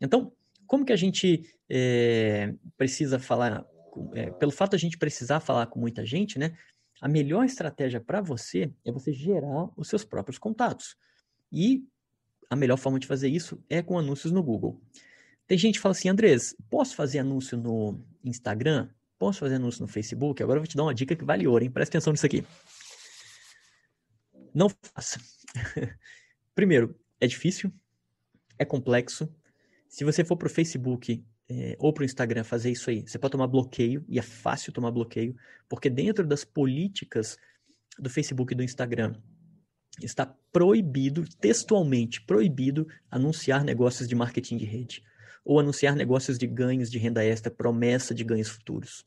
Então, como que a gente é, precisa falar, é, pelo fato de a gente precisar falar com muita gente, né? A melhor estratégia para você é você gerar os seus próprios contatos. E a melhor forma de fazer isso é com anúncios no Google. Tem gente que fala assim, Andrés, posso fazer anúncio no Instagram? Posso fazer anúncio no Facebook? Agora eu vou te dar uma dica que vale ouro, hein? Presta atenção nisso aqui. Não faça. Primeiro, é difícil, é complexo, se você for para o Facebook é, ou para o Instagram fazer isso aí, você pode tomar bloqueio, e é fácil tomar bloqueio, porque dentro das políticas do Facebook e do Instagram está proibido, textualmente proibido, anunciar negócios de marketing de rede ou anunciar negócios de ganhos de renda extra, promessa de ganhos futuros.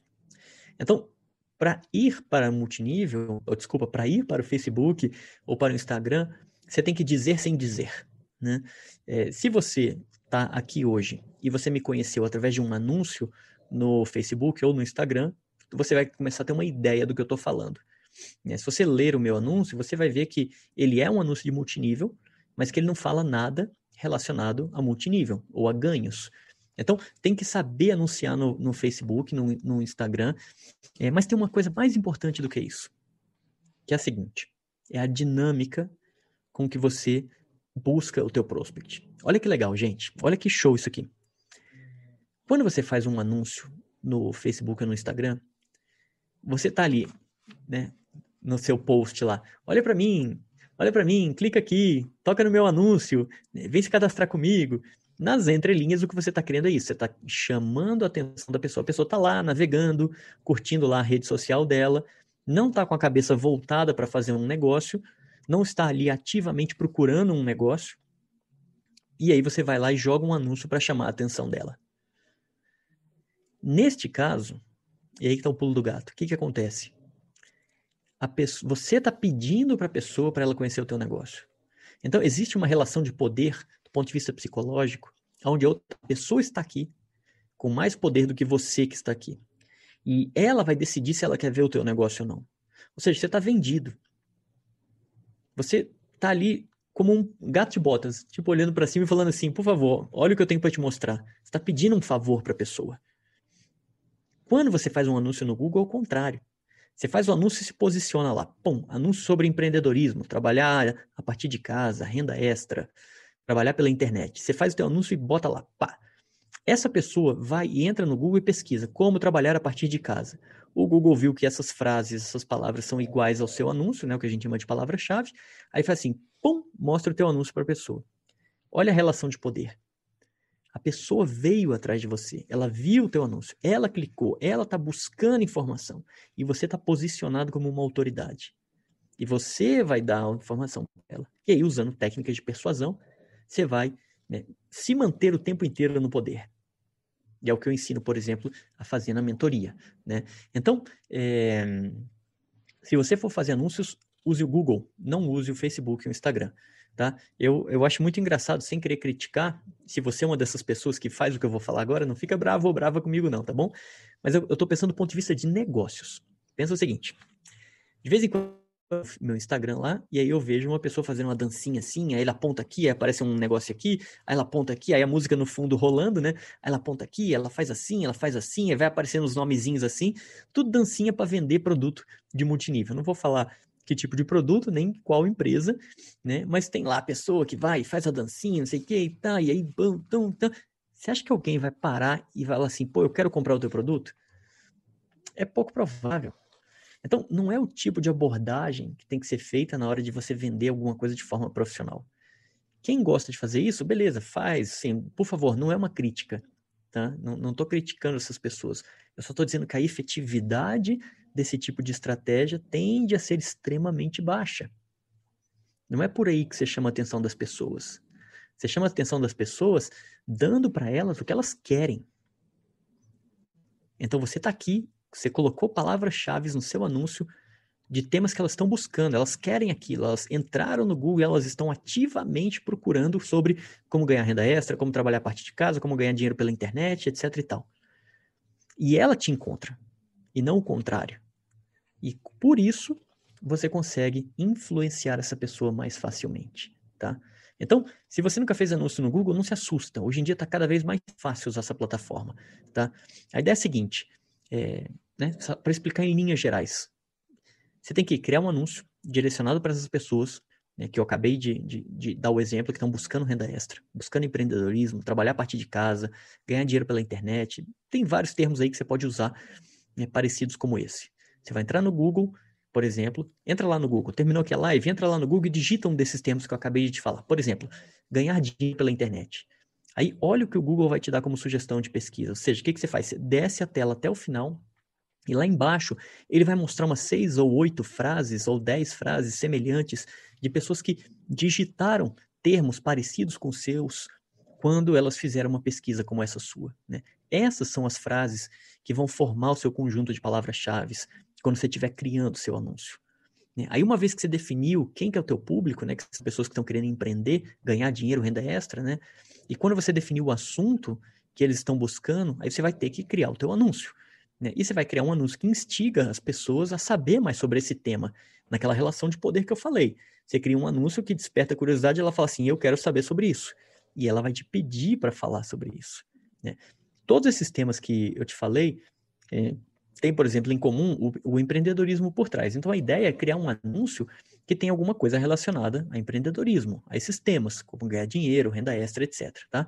Então, para ir para multinível, ou desculpa, para ir para o Facebook ou para o Instagram, você tem que dizer sem dizer. Né? É, se você está aqui hoje e você me conheceu através de um anúncio no Facebook ou no Instagram, você vai começar a ter uma ideia do que eu estou falando. Né? Se você ler o meu anúncio, você vai ver que ele é um anúncio de multinível, mas que ele não fala nada relacionado a multinível ou a ganhos. Então, tem que saber anunciar no, no Facebook, no, no Instagram, é, mas tem uma coisa mais importante do que isso, que é a seguinte: é a dinâmica com que você busca o teu prospect. Olha que legal, gente. Olha que show isso aqui. Quando você faz um anúncio no Facebook ou no Instagram, você tá ali, né, no seu post lá. Olha para mim, olha para mim, clica aqui, toca no meu anúncio, vem se cadastrar comigo. Nas entrelinhas, o que você está querendo é isso. Você está chamando a atenção da pessoa. A pessoa está lá navegando, curtindo lá a rede social dela, não está com a cabeça voltada para fazer um negócio, não está ali ativamente procurando um negócio. E aí você vai lá e joga um anúncio para chamar a atenção dela. Neste caso, e aí que está o pulo do gato, o que, que acontece? Pessoa, você está pedindo para a pessoa para ela conhecer o teu negócio. Então, existe uma relação de poder, ponto de vista psicológico, onde a outra pessoa está aqui com mais poder do que você que está aqui. E ela vai decidir se ela quer ver o teu negócio ou não. Ou seja, você está vendido. Você está ali como um gato de botas, tipo olhando para cima e falando assim: por favor, olha o que eu tenho para te mostrar. Você está pedindo um favor para a pessoa. Quando você faz um anúncio no Google, é o contrário. Você faz o anúncio e se posiciona lá. Pum, anúncio sobre empreendedorismo, trabalhar a partir de casa, renda extra, trabalhar pela internet. Você faz o teu anúncio e bota lá, pá. Essa pessoa vai e entra no Google e pesquisa como trabalhar a partir de casa. O Google viu que essas frases, essas palavras são iguais ao seu anúncio, né, o que a gente chama de palavra-chave. Aí faz assim, pum, mostra o teu anúncio para a pessoa. Olha a relação de poder. A pessoa veio atrás de você, ela viu o teu anúncio, ela clicou, ela está buscando informação e você está posicionado como uma autoridade. E você vai dar a informação para ela. E aí, usando técnicas de persuasão, você vai né, se manter o tempo inteiro no poder. E é o que eu ensino, por exemplo, a fazer na mentoria. Né? Então, é, se você for fazer anúncios, use o Google, não use o Facebook e o Instagram tá? Eu, eu acho muito engraçado, sem querer criticar, se você é uma dessas pessoas que faz o que eu vou falar agora, não fica bravo ou brava comigo não, tá bom? Mas eu, tô pensando do ponto de vista de negócios. Pensa o seguinte, de vez em quando meu Instagram lá, e aí eu vejo uma pessoa fazendo uma dancinha assim, aí ela aponta aqui, aí aparece um negócio aqui, aí ela aponta aqui, aí a música no fundo rolando, né? Aí ela aponta aqui, ela faz assim, ela faz assim, aí vai aparecendo os nomezinhos assim, tudo dancinha para vender produto de multinível. Não vou falar que tipo de produto, nem qual empresa, né? Mas tem lá a pessoa que vai, faz a dancinha, não sei o que e tá, e aí, bam, tão, tão. Você acha que alguém vai parar e vai falar assim, pô, eu quero comprar o teu produto? É pouco provável. Então, não é o tipo de abordagem que tem que ser feita na hora de você vender alguma coisa de forma profissional. Quem gosta de fazer isso, beleza, faz, sim. Por favor, não é uma crítica, tá? Não estou criticando essas pessoas. Eu só estou dizendo que a efetividade desse tipo de estratégia tende a ser extremamente baixa. Não é por aí que você chama a atenção das pessoas. Você chama a atenção das pessoas dando para elas o que elas querem. Então você está aqui, você colocou palavras-chave no seu anúncio de temas que elas estão buscando, elas querem aquilo, elas entraram no Google e elas estão ativamente procurando sobre como ganhar renda extra, como trabalhar a partir de casa, como ganhar dinheiro pela internet, etc e tal. E ela te encontra, e não o contrário. E por isso você consegue influenciar essa pessoa mais facilmente, tá? Então, se você nunca fez anúncio no Google, não se assusta. Hoje em dia está cada vez mais fácil usar essa plataforma, tá? A ideia é a seguinte, é, né, para explicar em linhas gerais. Você tem que criar um anúncio direcionado para essas pessoas, né, que eu acabei de, de, de, dar o exemplo, que estão buscando renda extra, buscando empreendedorismo, trabalhar a partir de casa, ganhar dinheiro pela internet. Tem vários termos aí que você pode usar né, parecidos como esse. Você vai entrar no Google, por exemplo, entra lá no Google, terminou aqui a live, entra lá no Google e digita um desses termos que eu acabei de te falar. Por exemplo, ganhar dinheiro pela internet. Aí, olha o que o Google vai te dar como sugestão de pesquisa. Ou seja, o que, que você faz? Você desce a tela até o final e lá embaixo ele vai mostrar umas seis ou oito frases ou dez frases semelhantes de pessoas que digitaram termos parecidos com seus quando elas fizeram uma pesquisa como essa sua. Né? Essas são as frases que vão formar o seu conjunto de palavras-chave quando você estiver criando o seu anúncio. Né? Aí, uma vez que você definiu quem que é o teu público, né, que são pessoas que estão querendo empreender, ganhar dinheiro, renda extra, né? E quando você definiu o assunto que eles estão buscando, aí você vai ter que criar o teu anúncio. Né? E você vai criar um anúncio que instiga as pessoas a saber mais sobre esse tema, naquela relação de poder que eu falei. Você cria um anúncio que desperta curiosidade, ela fala assim, eu quero saber sobre isso. E ela vai te pedir para falar sobre isso. Né? Todos esses temas que eu te falei, é, tem, por exemplo, em comum o, o, empreendedorismo por trás. Então, a ideia é criar um anúncio que tenha alguma coisa relacionada a empreendedorismo, a esses temas, como ganhar dinheiro, renda extra, etc. Tá?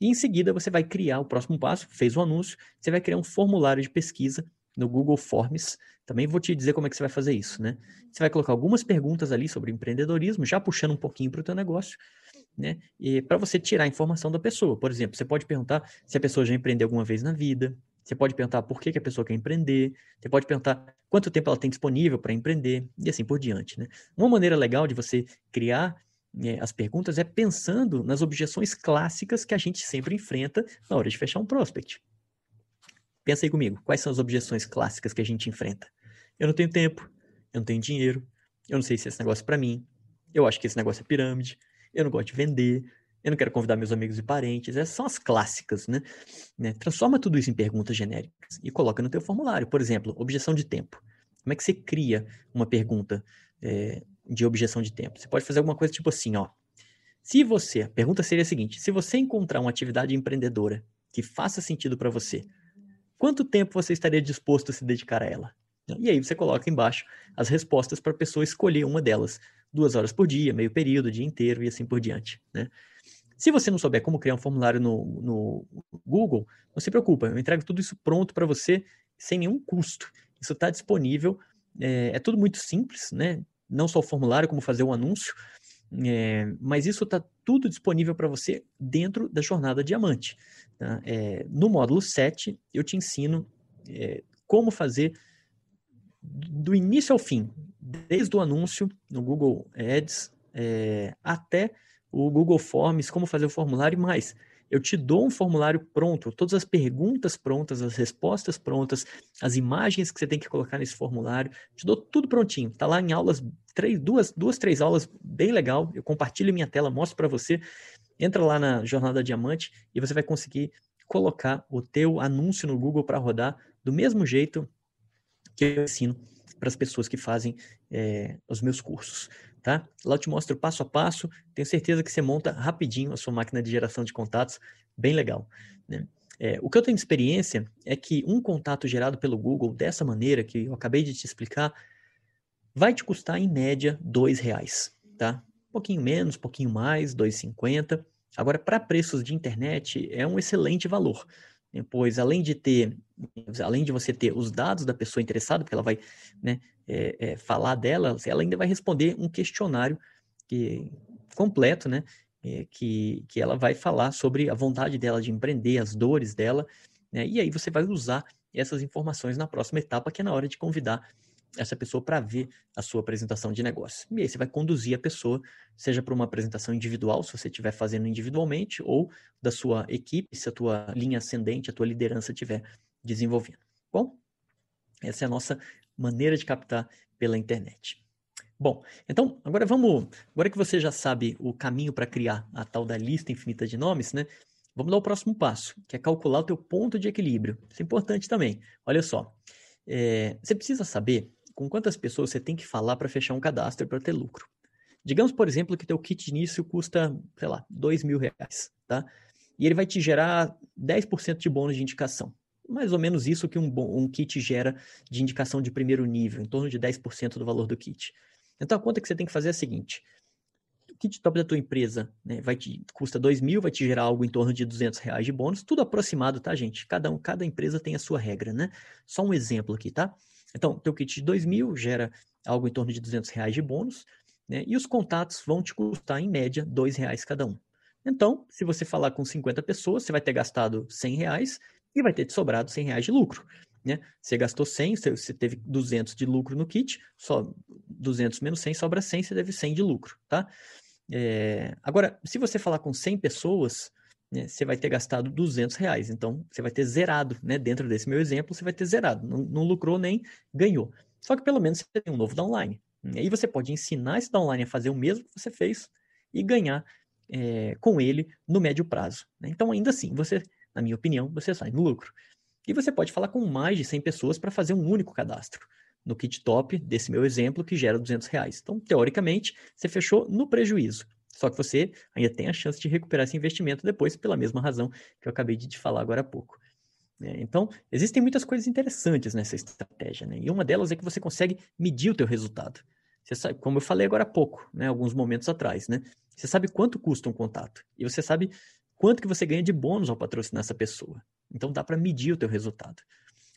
E em seguida, você vai criar o próximo passo, fez o anúncio, você vai criar um formulário de pesquisa no Google Forms. Também vou te dizer como é que você vai fazer isso, né? Você vai colocar algumas perguntas ali sobre empreendedorismo, já puxando um pouquinho para o teu negócio. né? E para você tirar a informação da pessoa. Por exemplo, você pode perguntar se a pessoa já empreendeu alguma vez na vida. Você pode perguntar por que, que a pessoa quer empreender. Você pode perguntar quanto tempo ela tem disponível para empreender e assim por diante, né? Uma maneira legal de você criar é, as perguntas é pensando nas objeções clássicas que a gente sempre enfrenta na hora de fechar um prospect. Pensa aí comigo, quais são as objeções clássicas que a gente enfrenta? Eu não tenho tempo, eu não tenho dinheiro, eu não sei se esse negócio é para mim, eu acho que esse negócio é pirâmide, eu não gosto de vender, eu não quero convidar meus amigos e parentes. Essas são as clássicas, né? né? Transforma tudo isso em perguntas genéricas e coloca no teu formulário. Por exemplo, objeção de tempo. Como é que você cria uma pergunta é, de objeção de tempo? Você pode fazer alguma coisa tipo assim, ó. Se você, a pergunta seria a seguinte: se você encontrar uma atividade empreendedora que faça sentido para você, quanto tempo você estaria disposto a se dedicar a ela? E aí você coloca embaixo as respostas para a pessoa escolher uma delas duas horas por dia, meio período, dia inteiro e assim por diante. Né? Se você não souber como criar um formulário no, no Google, não se preocupa, eu entrego tudo isso pronto para você sem nenhum custo. Isso está disponível, é, é, tudo muito simples, né? Não só o formulário, como fazer um anúncio, é, mas isso está tudo disponível para você dentro da jornada Diamante. Tá? É, no módulo 7, eu te ensino é, como fazer do início ao fim, desde o anúncio no Google Ads é, até o Google Forms, como fazer o formulário e mais. Eu te dou um formulário pronto, todas as perguntas prontas, as respostas prontas, as imagens que você tem que colocar nesse formulário, te dou tudo prontinho. Está lá em aulas, três, duas, duas, três aulas, bem legal. Eu compartilho minha tela, mostro para você. Entra lá na Jornada Diamante e você vai conseguir colocar o teu anúncio no Google para rodar do mesmo jeito que eu ensino para as pessoas que fazem é, os meus cursos, tá? Lá eu te mostro passo a passo, tenho certeza que você monta rapidinho a sua máquina de geração de contatos, bem legal, né? É, o que eu tenho de experiência é que um contato gerado pelo Google dessa maneira que eu acabei de te explicar vai te custar em média dois reais, tá? Um pouquinho menos, um pouquinho mais, 2,50. Agora, para preços de internet, é um excelente valor. Né, pois além de ter, além de você ter os dados da pessoa interessada, porque ela vai né, é, é, falar dela, ela ainda vai responder um questionário que, completo, né, é, que, que ela vai falar sobre a vontade dela de empreender, as dores dela, né, e aí você vai usar essas informações na próxima etapa, que é na hora de convidar essa pessoa para ver a sua apresentação de negócio. E aí você vai conduzir a pessoa, seja para uma apresentação individual, se você estiver fazendo individualmente, ou da sua equipe, se a tua linha ascendente, a tua liderança estiver desenvolvendo. Bom, essa é a nossa maneira de captar pela internet. Bom, então agora vamos, agora que você já sabe o caminho para criar a tal da lista infinita de nomes, né? Vamos dar o próximo passo, que é calcular o teu ponto de equilíbrio. Isso é importante também. Olha só, é, você precisa saber com quantas pessoas você tem que falar para fechar um cadastro para ter lucro. Digamos, por exemplo, que teu kit de início custa, sei lá, dois mil reais, tá? E ele vai te gerar 10% de bônus de indicação. Mais ou menos isso que um, um kit gera de indicação de primeiro nível, em torno de 10% do valor do kit. Então a conta que você tem que fazer é a seguinte: o kit top da tua empresa né, vai te, custa 2 mil, vai te gerar algo em torno de 200 reais de bônus, tudo aproximado, tá, gente? Cada, um, cada empresa tem a sua regra, né? Só um exemplo aqui, tá? Então, teu kit de 2 mil gera algo em torno de 200 reais de bônus, né? E os contatos vão te custar, em média, 2 reais cada um. Então, se você falar com 50 pessoas, você vai ter gastado 100 reais e vai ter te sobrado 100 reais de lucro. Né? Você gastou 100, você teve 200 de lucro no kit, só 200 menos 100 sobra 100, você teve 100 de lucro, tá? É... Agora, se você falar com 100 pessoas, né, você vai ter gastado 200 reais. Então, você vai ter zerado, né? Dentro desse meu exemplo, você vai ter zerado. Não, não lucrou nem ganhou. Só que pelo menos você tem um novo downline. E aí você pode ensinar esse downline a fazer o mesmo que você fez e ganhar é, com ele no médio prazo. Né? Então, ainda assim, você, na minha opinião, você sai no lucro. E você pode falar com mais de 100 pessoas para fazer um único cadastro. No kit top desse meu exemplo, que gera 200 reais. Então, teoricamente, você fechou no prejuízo. Só que você ainda tem a chance de recuperar esse investimento depois, pela mesma razão que eu acabei de te falar agora há pouco. É, então, existem muitas coisas interessantes nessa estratégia, né? E uma delas é que você consegue medir o teu resultado. Você sabe, como eu falei agora há pouco, né? Alguns momentos atrás, né? Você sabe quanto custa um contato e você sabe quanto que você ganha de bônus ao patrocinar essa pessoa. Então, dá para medir o teu resultado.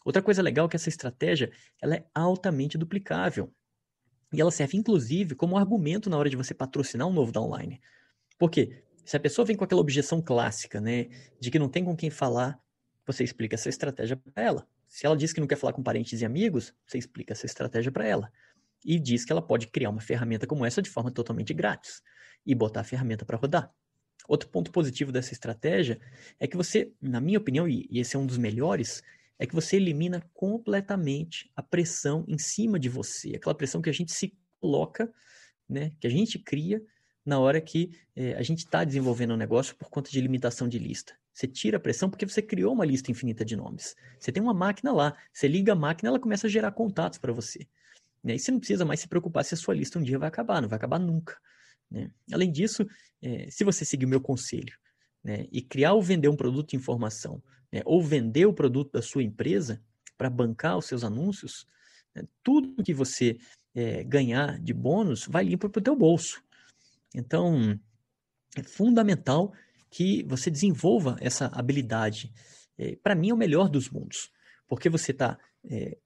Outra coisa legal é que essa estratégia ela é altamente duplicável. E ela serve, inclusive, como argumento na hora de você patrocinar um novo downline. Por quê? Se a pessoa vem com aquela objeção clássica, né, de que não tem com quem falar, você explica essa estratégia para ela. Se ela diz que não quer falar com parentes e amigos, você explica essa estratégia para ela. E diz que ela pode criar uma ferramenta como essa de forma totalmente grátis e botar a ferramenta para rodar. Outro ponto positivo dessa estratégia é que você, na minha opinião, e esse é um dos melhores, é que você elimina completamente a pressão em cima de você, aquela pressão que a gente se coloca, né, que a gente cria na hora que é, a gente está desenvolvendo um negócio por conta de limitação de lista. Você tira a pressão porque você criou uma lista infinita de nomes. Você tem uma máquina lá, você liga a máquina, ela começa a gerar contatos para você. E você não precisa mais se preocupar se a sua lista um dia vai acabar, não vai acabar nunca. Né? Além disso, é, se você seguir o meu conselho né, e criar ou vender um produto de informação, né, ou vender o produto da sua empresa para bancar os seus anúncios, né, tudo que você é, ganhar de bônus vai limpo para o teu bolso. Então, é fundamental que você desenvolva essa habilidade. É, para mim, é o melhor dos mundos, porque você está é,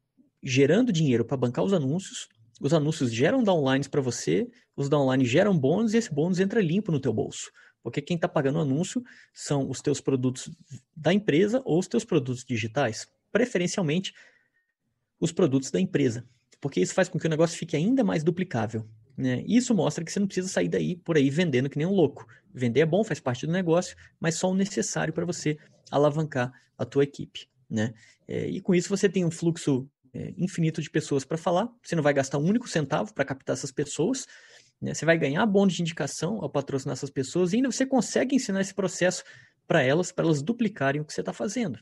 gerando dinheiro para bancar os anúncios, os anúncios geram downlines para você, os downlines geram bônus e esse bônus entra limpo no teu bolso. Porque quem está pagando o anúncio são os teus produtos da empresa ou os teus produtos digitais. Preferencialmente, os produtos da empresa. Porque isso faz com que o negócio fique ainda mais duplicável. Né? Isso mostra que você não precisa sair daí por aí vendendo que nem um louco. Vender é bom, faz parte do negócio, mas só o necessário para você alavancar a tua equipe. Né? É, e com isso você tem um fluxo é, infinito de pessoas para falar. Você não vai gastar um único centavo para captar essas pessoas. Né? Você vai ganhar bônus de indicação ao patrocinar essas pessoas e ainda você consegue ensinar esse processo para elas, para elas duplicarem o que você está fazendo.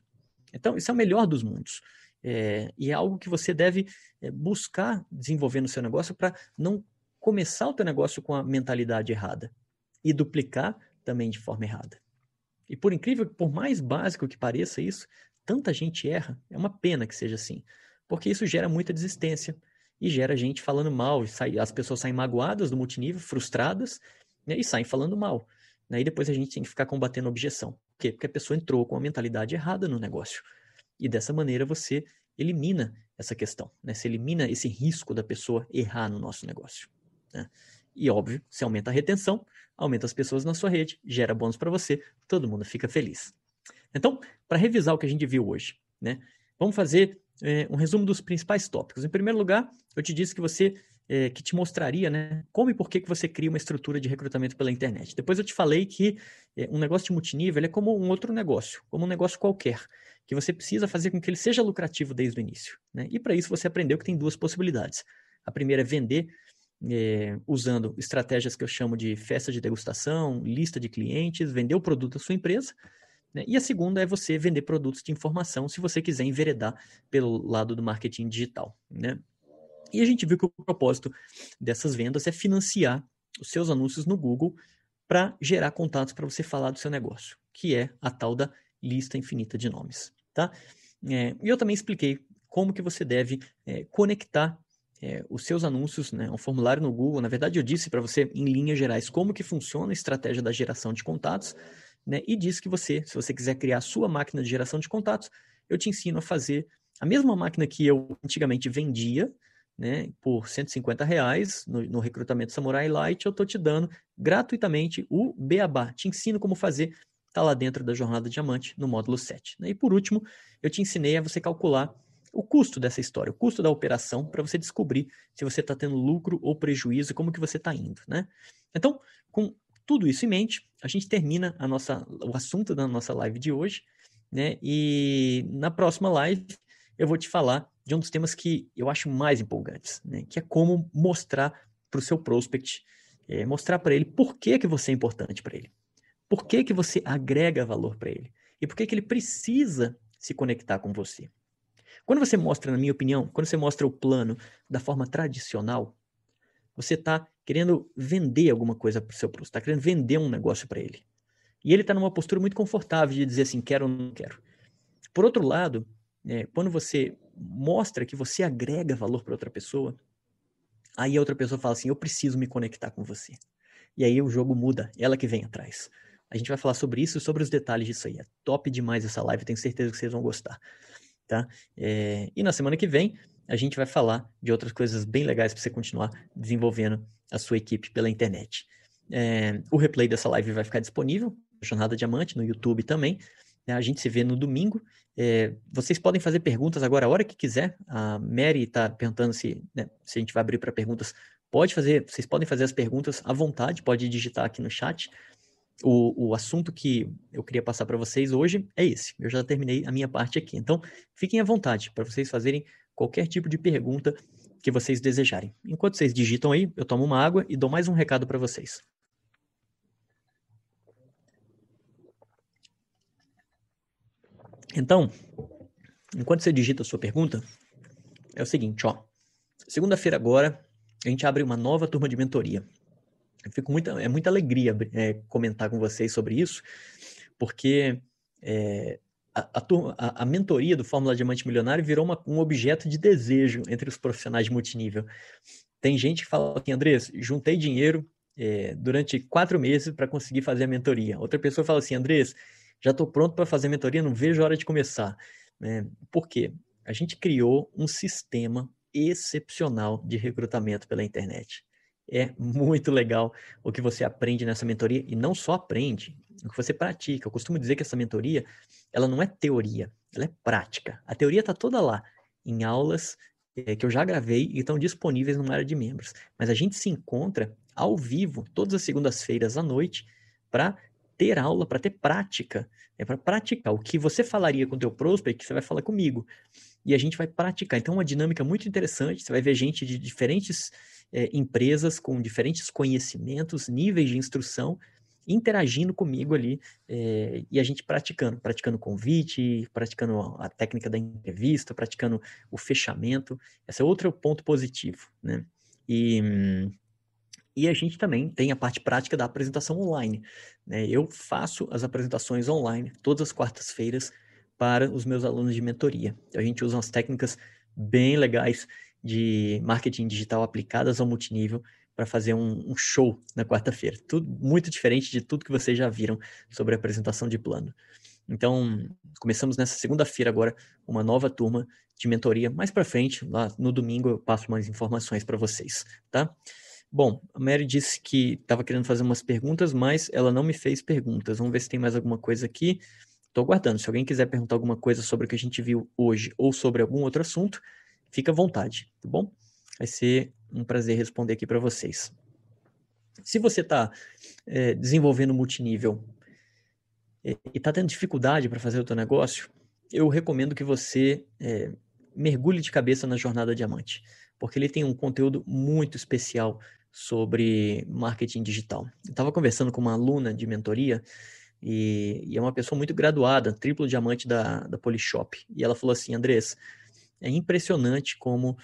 Então, isso é o melhor dos mundos. É, e é algo que você deve é, buscar desenvolver no seu negócio para não começar o teu negócio com a mentalidade errada e duplicar também de forma errada. E por incrível por mais básico que pareça isso, tanta gente erra. É uma pena que seja assim, porque isso gera muita desistência, e gera gente falando mal, sai, as pessoas saem magoadas do multinível, frustradas, né, e saem falando mal. Né, e depois a gente tem que ficar combatendo a objeção. Por quê? Porque a pessoa entrou com a mentalidade errada no negócio. E dessa maneira você elimina essa questão, né? Você elimina esse risco da pessoa errar no nosso negócio. Né? E óbvio, você aumenta a retenção, aumenta as pessoas na sua rede, gera bônus para você, todo mundo fica feliz. Então, para revisar o que a gente viu hoje, né? Vamos fazer é, um resumo dos principais tópicos. Em primeiro lugar, eu te disse que você é, que te mostraria, né, como e por que, que você cria uma estrutura de recrutamento pela internet. Depois eu te falei que é, um negócio de multinível é como um outro negócio, como um negócio qualquer, que você precisa fazer com que ele seja lucrativo desde o início. Né? E para isso você aprendeu que tem duas possibilidades. A primeira é vender é, usando estratégias que eu chamo de festa de degustação, lista de clientes, vender o produto da sua empresa. Né? E a segunda é você vender produtos de informação se você quiser enveredar pelo lado do marketing digital. Né? E a gente viu que o propósito dessas vendas é financiar os seus anúncios no Google para gerar contatos para você falar do seu negócio, que é a tal da lista infinita de nomes. Tá? É, e eu também expliquei como que você deve é, conectar é, os seus anúncios, né, um formulário no Google. Na verdade, eu disse para você, em linhas gerais, como que funciona a estratégia da geração de contatos né? E diz que você, se você quiser criar a sua máquina de geração de contatos, eu te ensino a fazer a mesma máquina que eu antigamente vendia, né, por 150 reais no, no recrutamento Samurai Light, eu estou te dando gratuitamente o Beabá. Te ensino como fazer, está lá dentro da Jornada Diamante, no módulo 7. Né? E por último, eu te ensinei a você calcular o custo dessa história, o custo da operação, para você descobrir se você está tendo lucro ou prejuízo como que você está indo. Né? Então, com tudo isso em mente, a gente termina a nossa, o assunto da nossa live de hoje, né? E na próxima live eu vou te falar de um dos temas que eu acho mais empolgantes, né? Que é como mostrar para o seu prospect, é, mostrar para ele por que, que você é importante para ele, por que, que você agrega valor para ele e por que, que ele precisa se conectar com você. Quando você mostra, na minha opinião, quando você mostra o plano da forma tradicional, você está querendo vender alguma coisa para o seu produto, está querendo vender um negócio para ele. E ele está numa postura muito confortável de dizer assim, quero ou não quero. Por outro lado, é, quando você mostra que você agrega valor para outra pessoa, aí a outra pessoa fala assim, eu preciso me conectar com você. E aí o jogo muda, ela que vem atrás. A gente vai falar sobre isso, sobre os detalhes disso aí. É top demais essa live, tenho certeza que vocês vão gostar. Tá? É, e na semana que vem a gente vai falar de outras coisas bem legais para você continuar desenvolvendo a sua equipe pela internet. é, o replay dessa live vai ficar disponível, Jornada Diamante, no YouTube também. É, a gente se vê no domingo. É, vocês podem fazer perguntas agora a hora que quiser. A Mary está perguntando se, né, se a gente vai abrir para perguntas. Pode fazer, vocês podem fazer as perguntas à vontade, pode digitar aqui no chat. O, o assunto que eu queria passar para vocês hoje é esse. Eu já terminei a minha parte aqui. Então, fiquem à vontade para vocês fazerem qualquer tipo de pergunta que vocês desejarem. Enquanto vocês digitam aí, eu tomo uma água e dou mais um recado para vocês. Então, enquanto você digita a sua pergunta, é o seguinte, ó. Segunda-feira agora, a gente abre uma nova turma de mentoria. Eu fico muita, é muita alegria é, comentar com vocês sobre isso, porque é, a, a, a, mentoria do Fórmula Diamante Milionário virou uma, um objeto de desejo entre os profissionais de multinível. Tem gente que fala assim, Andrés, juntei dinheiro é, durante quatro meses para conseguir fazer a mentoria. Outra pessoa fala assim, Andrés, já estou pronto para fazer mentoria, não vejo a hora de começar. É, por quê? A gente criou um sistema excepcional de recrutamento pela internet. É muito legal o que você aprende nessa mentoria e não só aprende, o que você pratica. Eu costumo dizer que essa mentoria, ela não é teoria, ela é prática. A teoria está toda lá, em aulas é, que eu já gravei e estão disponíveis numa área de membros. Mas a gente se encontra ao vivo, todas as segundas-feiras à noite, para ter aula, para ter prática, é para praticar. O que você falaria com o teu prospect, você vai falar comigo. E a gente vai praticar. Então, é uma dinâmica muito interessante. Você vai ver gente de diferentes é, empresas, com diferentes conhecimentos, níveis de instrução, interagindo comigo ali é, e a gente praticando, praticando convite, praticando a técnica da entrevista, praticando o fechamento. Esse é outro ponto positivo, né? E, e a gente também tem a parte prática da apresentação online. Né? Eu faço as apresentações online todas as quartas-feiras para os meus alunos de mentoria. A gente usa umas técnicas bem legais de marketing digital aplicadas ao multinível para fazer um, um, show na quarta-feira. Tudo muito diferente de tudo que vocês já viram sobre a apresentação de plano. Então, começamos nessa segunda-feira agora uma nova turma de mentoria. Mais para frente, lá no domingo, eu passo mais informações para vocês, tá? Bom, a Mary disse que estava querendo fazer umas perguntas, mas ela não me fez perguntas. Vamos ver se tem mais alguma coisa aqui. Estou aguardando. Se alguém quiser perguntar alguma coisa sobre o que a gente viu hoje ou sobre algum outro assunto, fica à vontade, tá bom? Vai ser um prazer responder aqui para vocês. Se você está é, desenvolvendo multinível é, e está tendo dificuldade para fazer o teu negócio, eu recomendo que você é, mergulhe de cabeça na Jornada Diamante, porque ele tem um conteúdo muito especial sobre marketing digital. Eu estava conversando com uma aluna de mentoria e, e, é uma pessoa muito graduada, triplo diamante da, da Polishop. E ela falou assim, Andrés, é impressionante como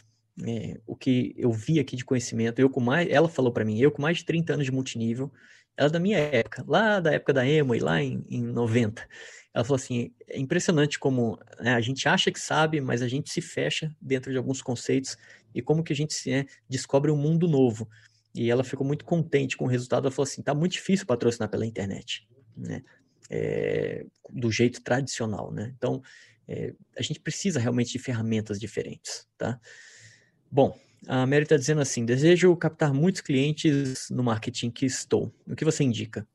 é, o que eu vi aqui de conhecimento, eu com mais, ela falou para mim, eu com mais de 30 anos de multinível, ela é da minha época, lá da época da Emo, lá em, em 90. Ela falou assim, é impressionante como né, a gente acha que sabe, mas a gente se fecha dentro de alguns conceitos e como que a gente né, descobre um mundo novo. E ela ficou muito contente com o resultado. Ela falou assim: tá muito difícil patrocinar pela internet, né? É, do jeito tradicional, né? Então, é, a gente precisa realmente de ferramentas diferentes, tá? Bom, a Mary está dizendo assim: desejo captar muitos clientes no marketing que estou. O que você indica?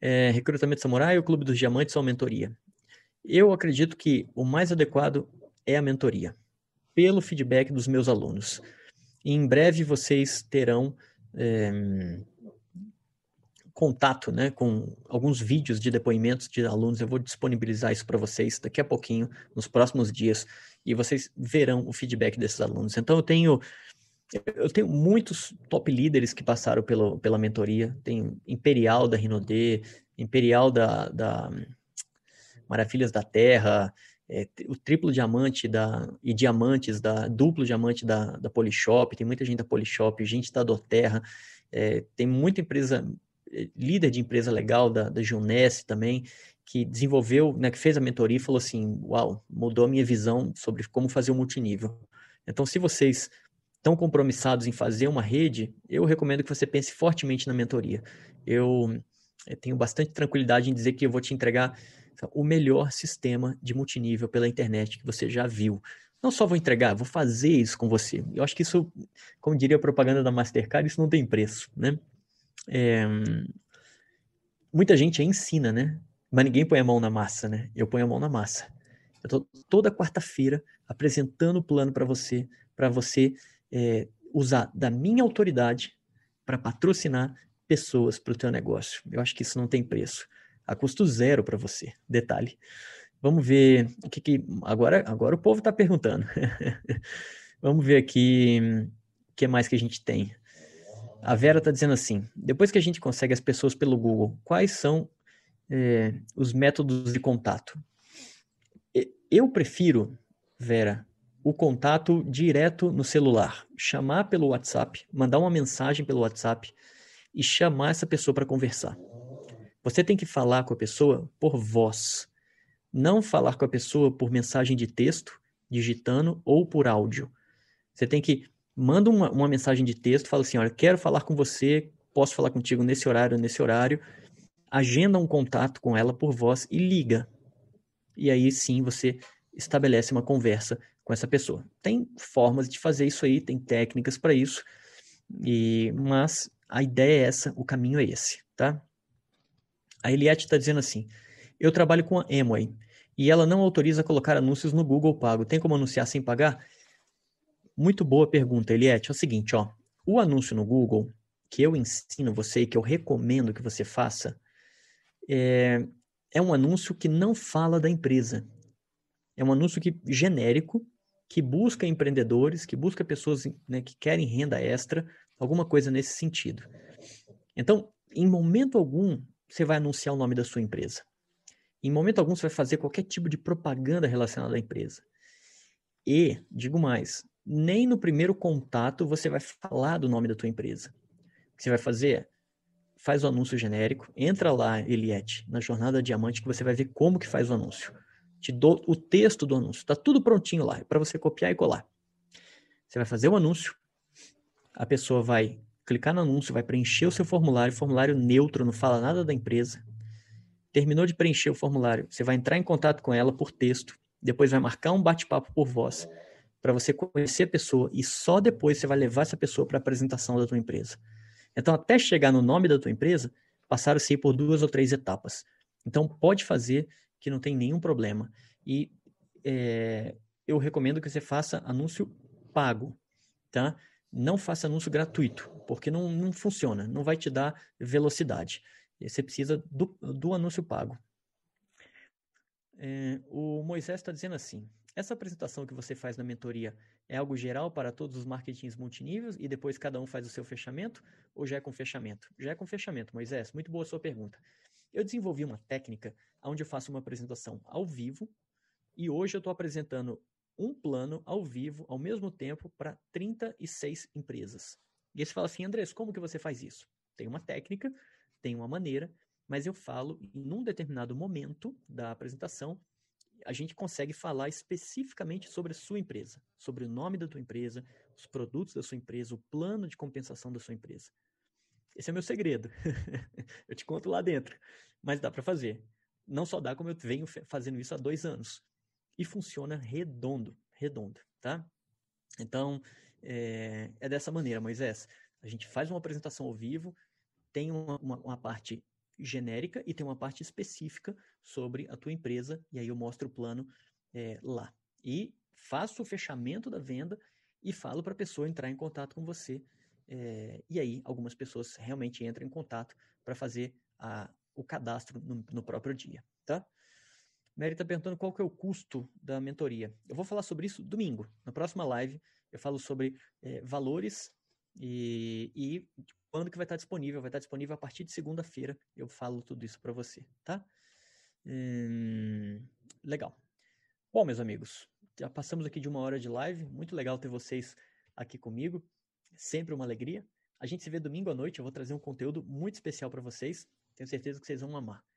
É, recrutamento samurai ou clube dos diamantes ou mentoria? Eu acredito que o mais adequado é a mentoria, pelo feedback dos meus alunos. Em breve vocês terão é, contato né, com alguns vídeos de depoimentos de alunos. Eu vou disponibilizar isso para vocês daqui a pouquinho, nos próximos dias, e vocês verão o feedback desses alunos. Então, eu tenho. Eu tenho muitos top líderes que passaram pelo, pela mentoria. Tenho Imperial da Rinode, Imperial da, da Maravilhas da Terra, é, o triplo diamante da, e diamantes da duplo diamante da, da Polishop, tem muita gente da Polishop, gente da Doterra, é, tem muita empresa, líder de empresa legal da, da Juness também, que desenvolveu, né, que fez a mentoria e falou assim, uau, mudou a minha visão sobre como fazer o multinível. Então, se vocês estão compromissados em fazer uma rede, eu recomendo que você pense fortemente na mentoria. Eu, eu é, tenho bastante tranquilidade em dizer que eu vou te entregar o melhor sistema de multinível pela internet que você já viu. Não só vou entregar, vou fazer isso com você. Eu acho que isso, como diria a propaganda da Mastercard, isso não tem preço, né? É, muita gente ensina, né? Mas ninguém põe a mão na massa, né? Eu ponho a mão na massa. Eu tô toda quarta-feira apresentando o plano para você, para você é, usar da minha autoridade para patrocinar pessoas para o teu negócio. Eu acho que isso não tem preço. A custo zero para você. Detalhe. Vamos ver o que, que agora agora o povo está perguntando. Vamos ver aqui o que mais que a gente tem. A Vera está dizendo assim: depois que a gente consegue as pessoas pelo Google, quais são é, os métodos de contato? Eu prefiro, Vera, o contato direto no celular, chamar pelo WhatsApp, mandar uma mensagem pelo WhatsApp e chamar essa pessoa para conversar. Você tem que falar com a pessoa por voz, não falar com a pessoa por mensagem de texto, digitando ou por áudio. Você tem que manda uma, uma mensagem de texto, fala assim, olha, quero falar com você, posso falar contigo nesse horário, nesse horário, agenda um contato com ela por voz e liga. E aí sim você estabelece uma conversa com essa pessoa. Tem formas de fazer isso aí, tem técnicas para isso, e mas a ideia é essa, o caminho é esse, tá? A Eliette está dizendo assim: eu trabalho com a Amway e ela não autoriza colocar anúncios no Google Pago. Tem como anunciar sem pagar? Muito boa pergunta, Eliette. É o seguinte, ó, o anúncio no Google que eu ensino você e que eu recomendo que você faça é, é um anúncio que não fala da empresa. É um anúncio que, genérico que busca empreendedores, que busca pessoas né, que querem renda extra, alguma coisa nesse sentido. Então, em momento algum, você vai anunciar o nome da sua empresa. Em momento algum, você vai fazer qualquer tipo de propaganda relacionada à empresa. E, digo mais, nem no primeiro contato você vai falar do nome da tua empresa. O que você vai fazer é, faz o anúncio genérico, entra lá, Eliette, na Jornada Diamante, que você vai ver como que faz o anúncio. Te dou o texto do anúncio, está tudo prontinho lá, para você copiar e colar. Você vai fazer o anúncio, a pessoa vai clicar no anúncio, vai preencher o seu formulário, formulário neutro, não fala nada da empresa. Terminou de preencher o formulário, você vai entrar em contato com ela por texto, depois vai marcar um bate-papo por voz para você conhecer a pessoa e só depois você vai levar essa pessoa para a apresentação da tua empresa. Então, até chegar no nome da tua empresa, passaram-se por duas ou três etapas. Então, pode fazer que não tem nenhum problema. E é, eu recomendo que você faça anúncio pago, tá? Não faça anúncio gratuito, porque não, não funciona, não vai te dar velocidade. Você precisa do, do anúncio pago. É, o Moisés está dizendo assim: essa apresentação que você faz na mentoria é algo geral para todos os marketings multiníveis e depois cada um faz o seu fechamento? Ou já é com fechamento? Já é com fechamento, Moisés. Muito boa sua pergunta. Eu desenvolvi uma técnica onde eu faço uma apresentação ao vivo e hoje eu estou apresentando um plano ao vivo ao mesmo tempo para 36 empresas. E aí você fala assim, Andrés, como que você faz isso? Tem uma técnica, tem uma maneira, mas eu falo em um determinado momento da apresentação a gente consegue falar especificamente sobre a sua empresa, sobre o nome da tua empresa, os produtos da sua empresa, o plano de compensação da sua empresa. Esse é meu segredo. eu te conto lá dentro, mas dá para fazer. Não só dá, como eu venho fazendo isso há dois anos. E funciona redondo, redondo, tá? Então, é, é dessa maneira, Moisés. A gente faz uma apresentação ao vivo, tem uma, uma, uma parte genérica e tem uma parte específica sobre a tua empresa, e aí eu mostro o plano é, lá. E faço o fechamento da venda e falo para a pessoa entrar em contato com você. É, e aí, algumas pessoas realmente entram em contato para fazer a, o cadastro no, no, próprio dia, tá? Mary está perguntando qual que é o custo da mentoria. Eu vou falar sobre isso domingo. Na próxima live, eu falo sobre é, valores e, e quando que vai estar disponível? Vai estar disponível a partir de segunda-feira. Eu falo tudo isso para você, tá? Hum, legal. Bom, meus amigos, já passamos aqui de uma hora de live. Muito legal ter vocês aqui comigo. Sempre uma alegria. A gente se vê domingo à noite. Eu vou trazer um conteúdo muito especial para vocês. Tenho certeza que vocês vão amar.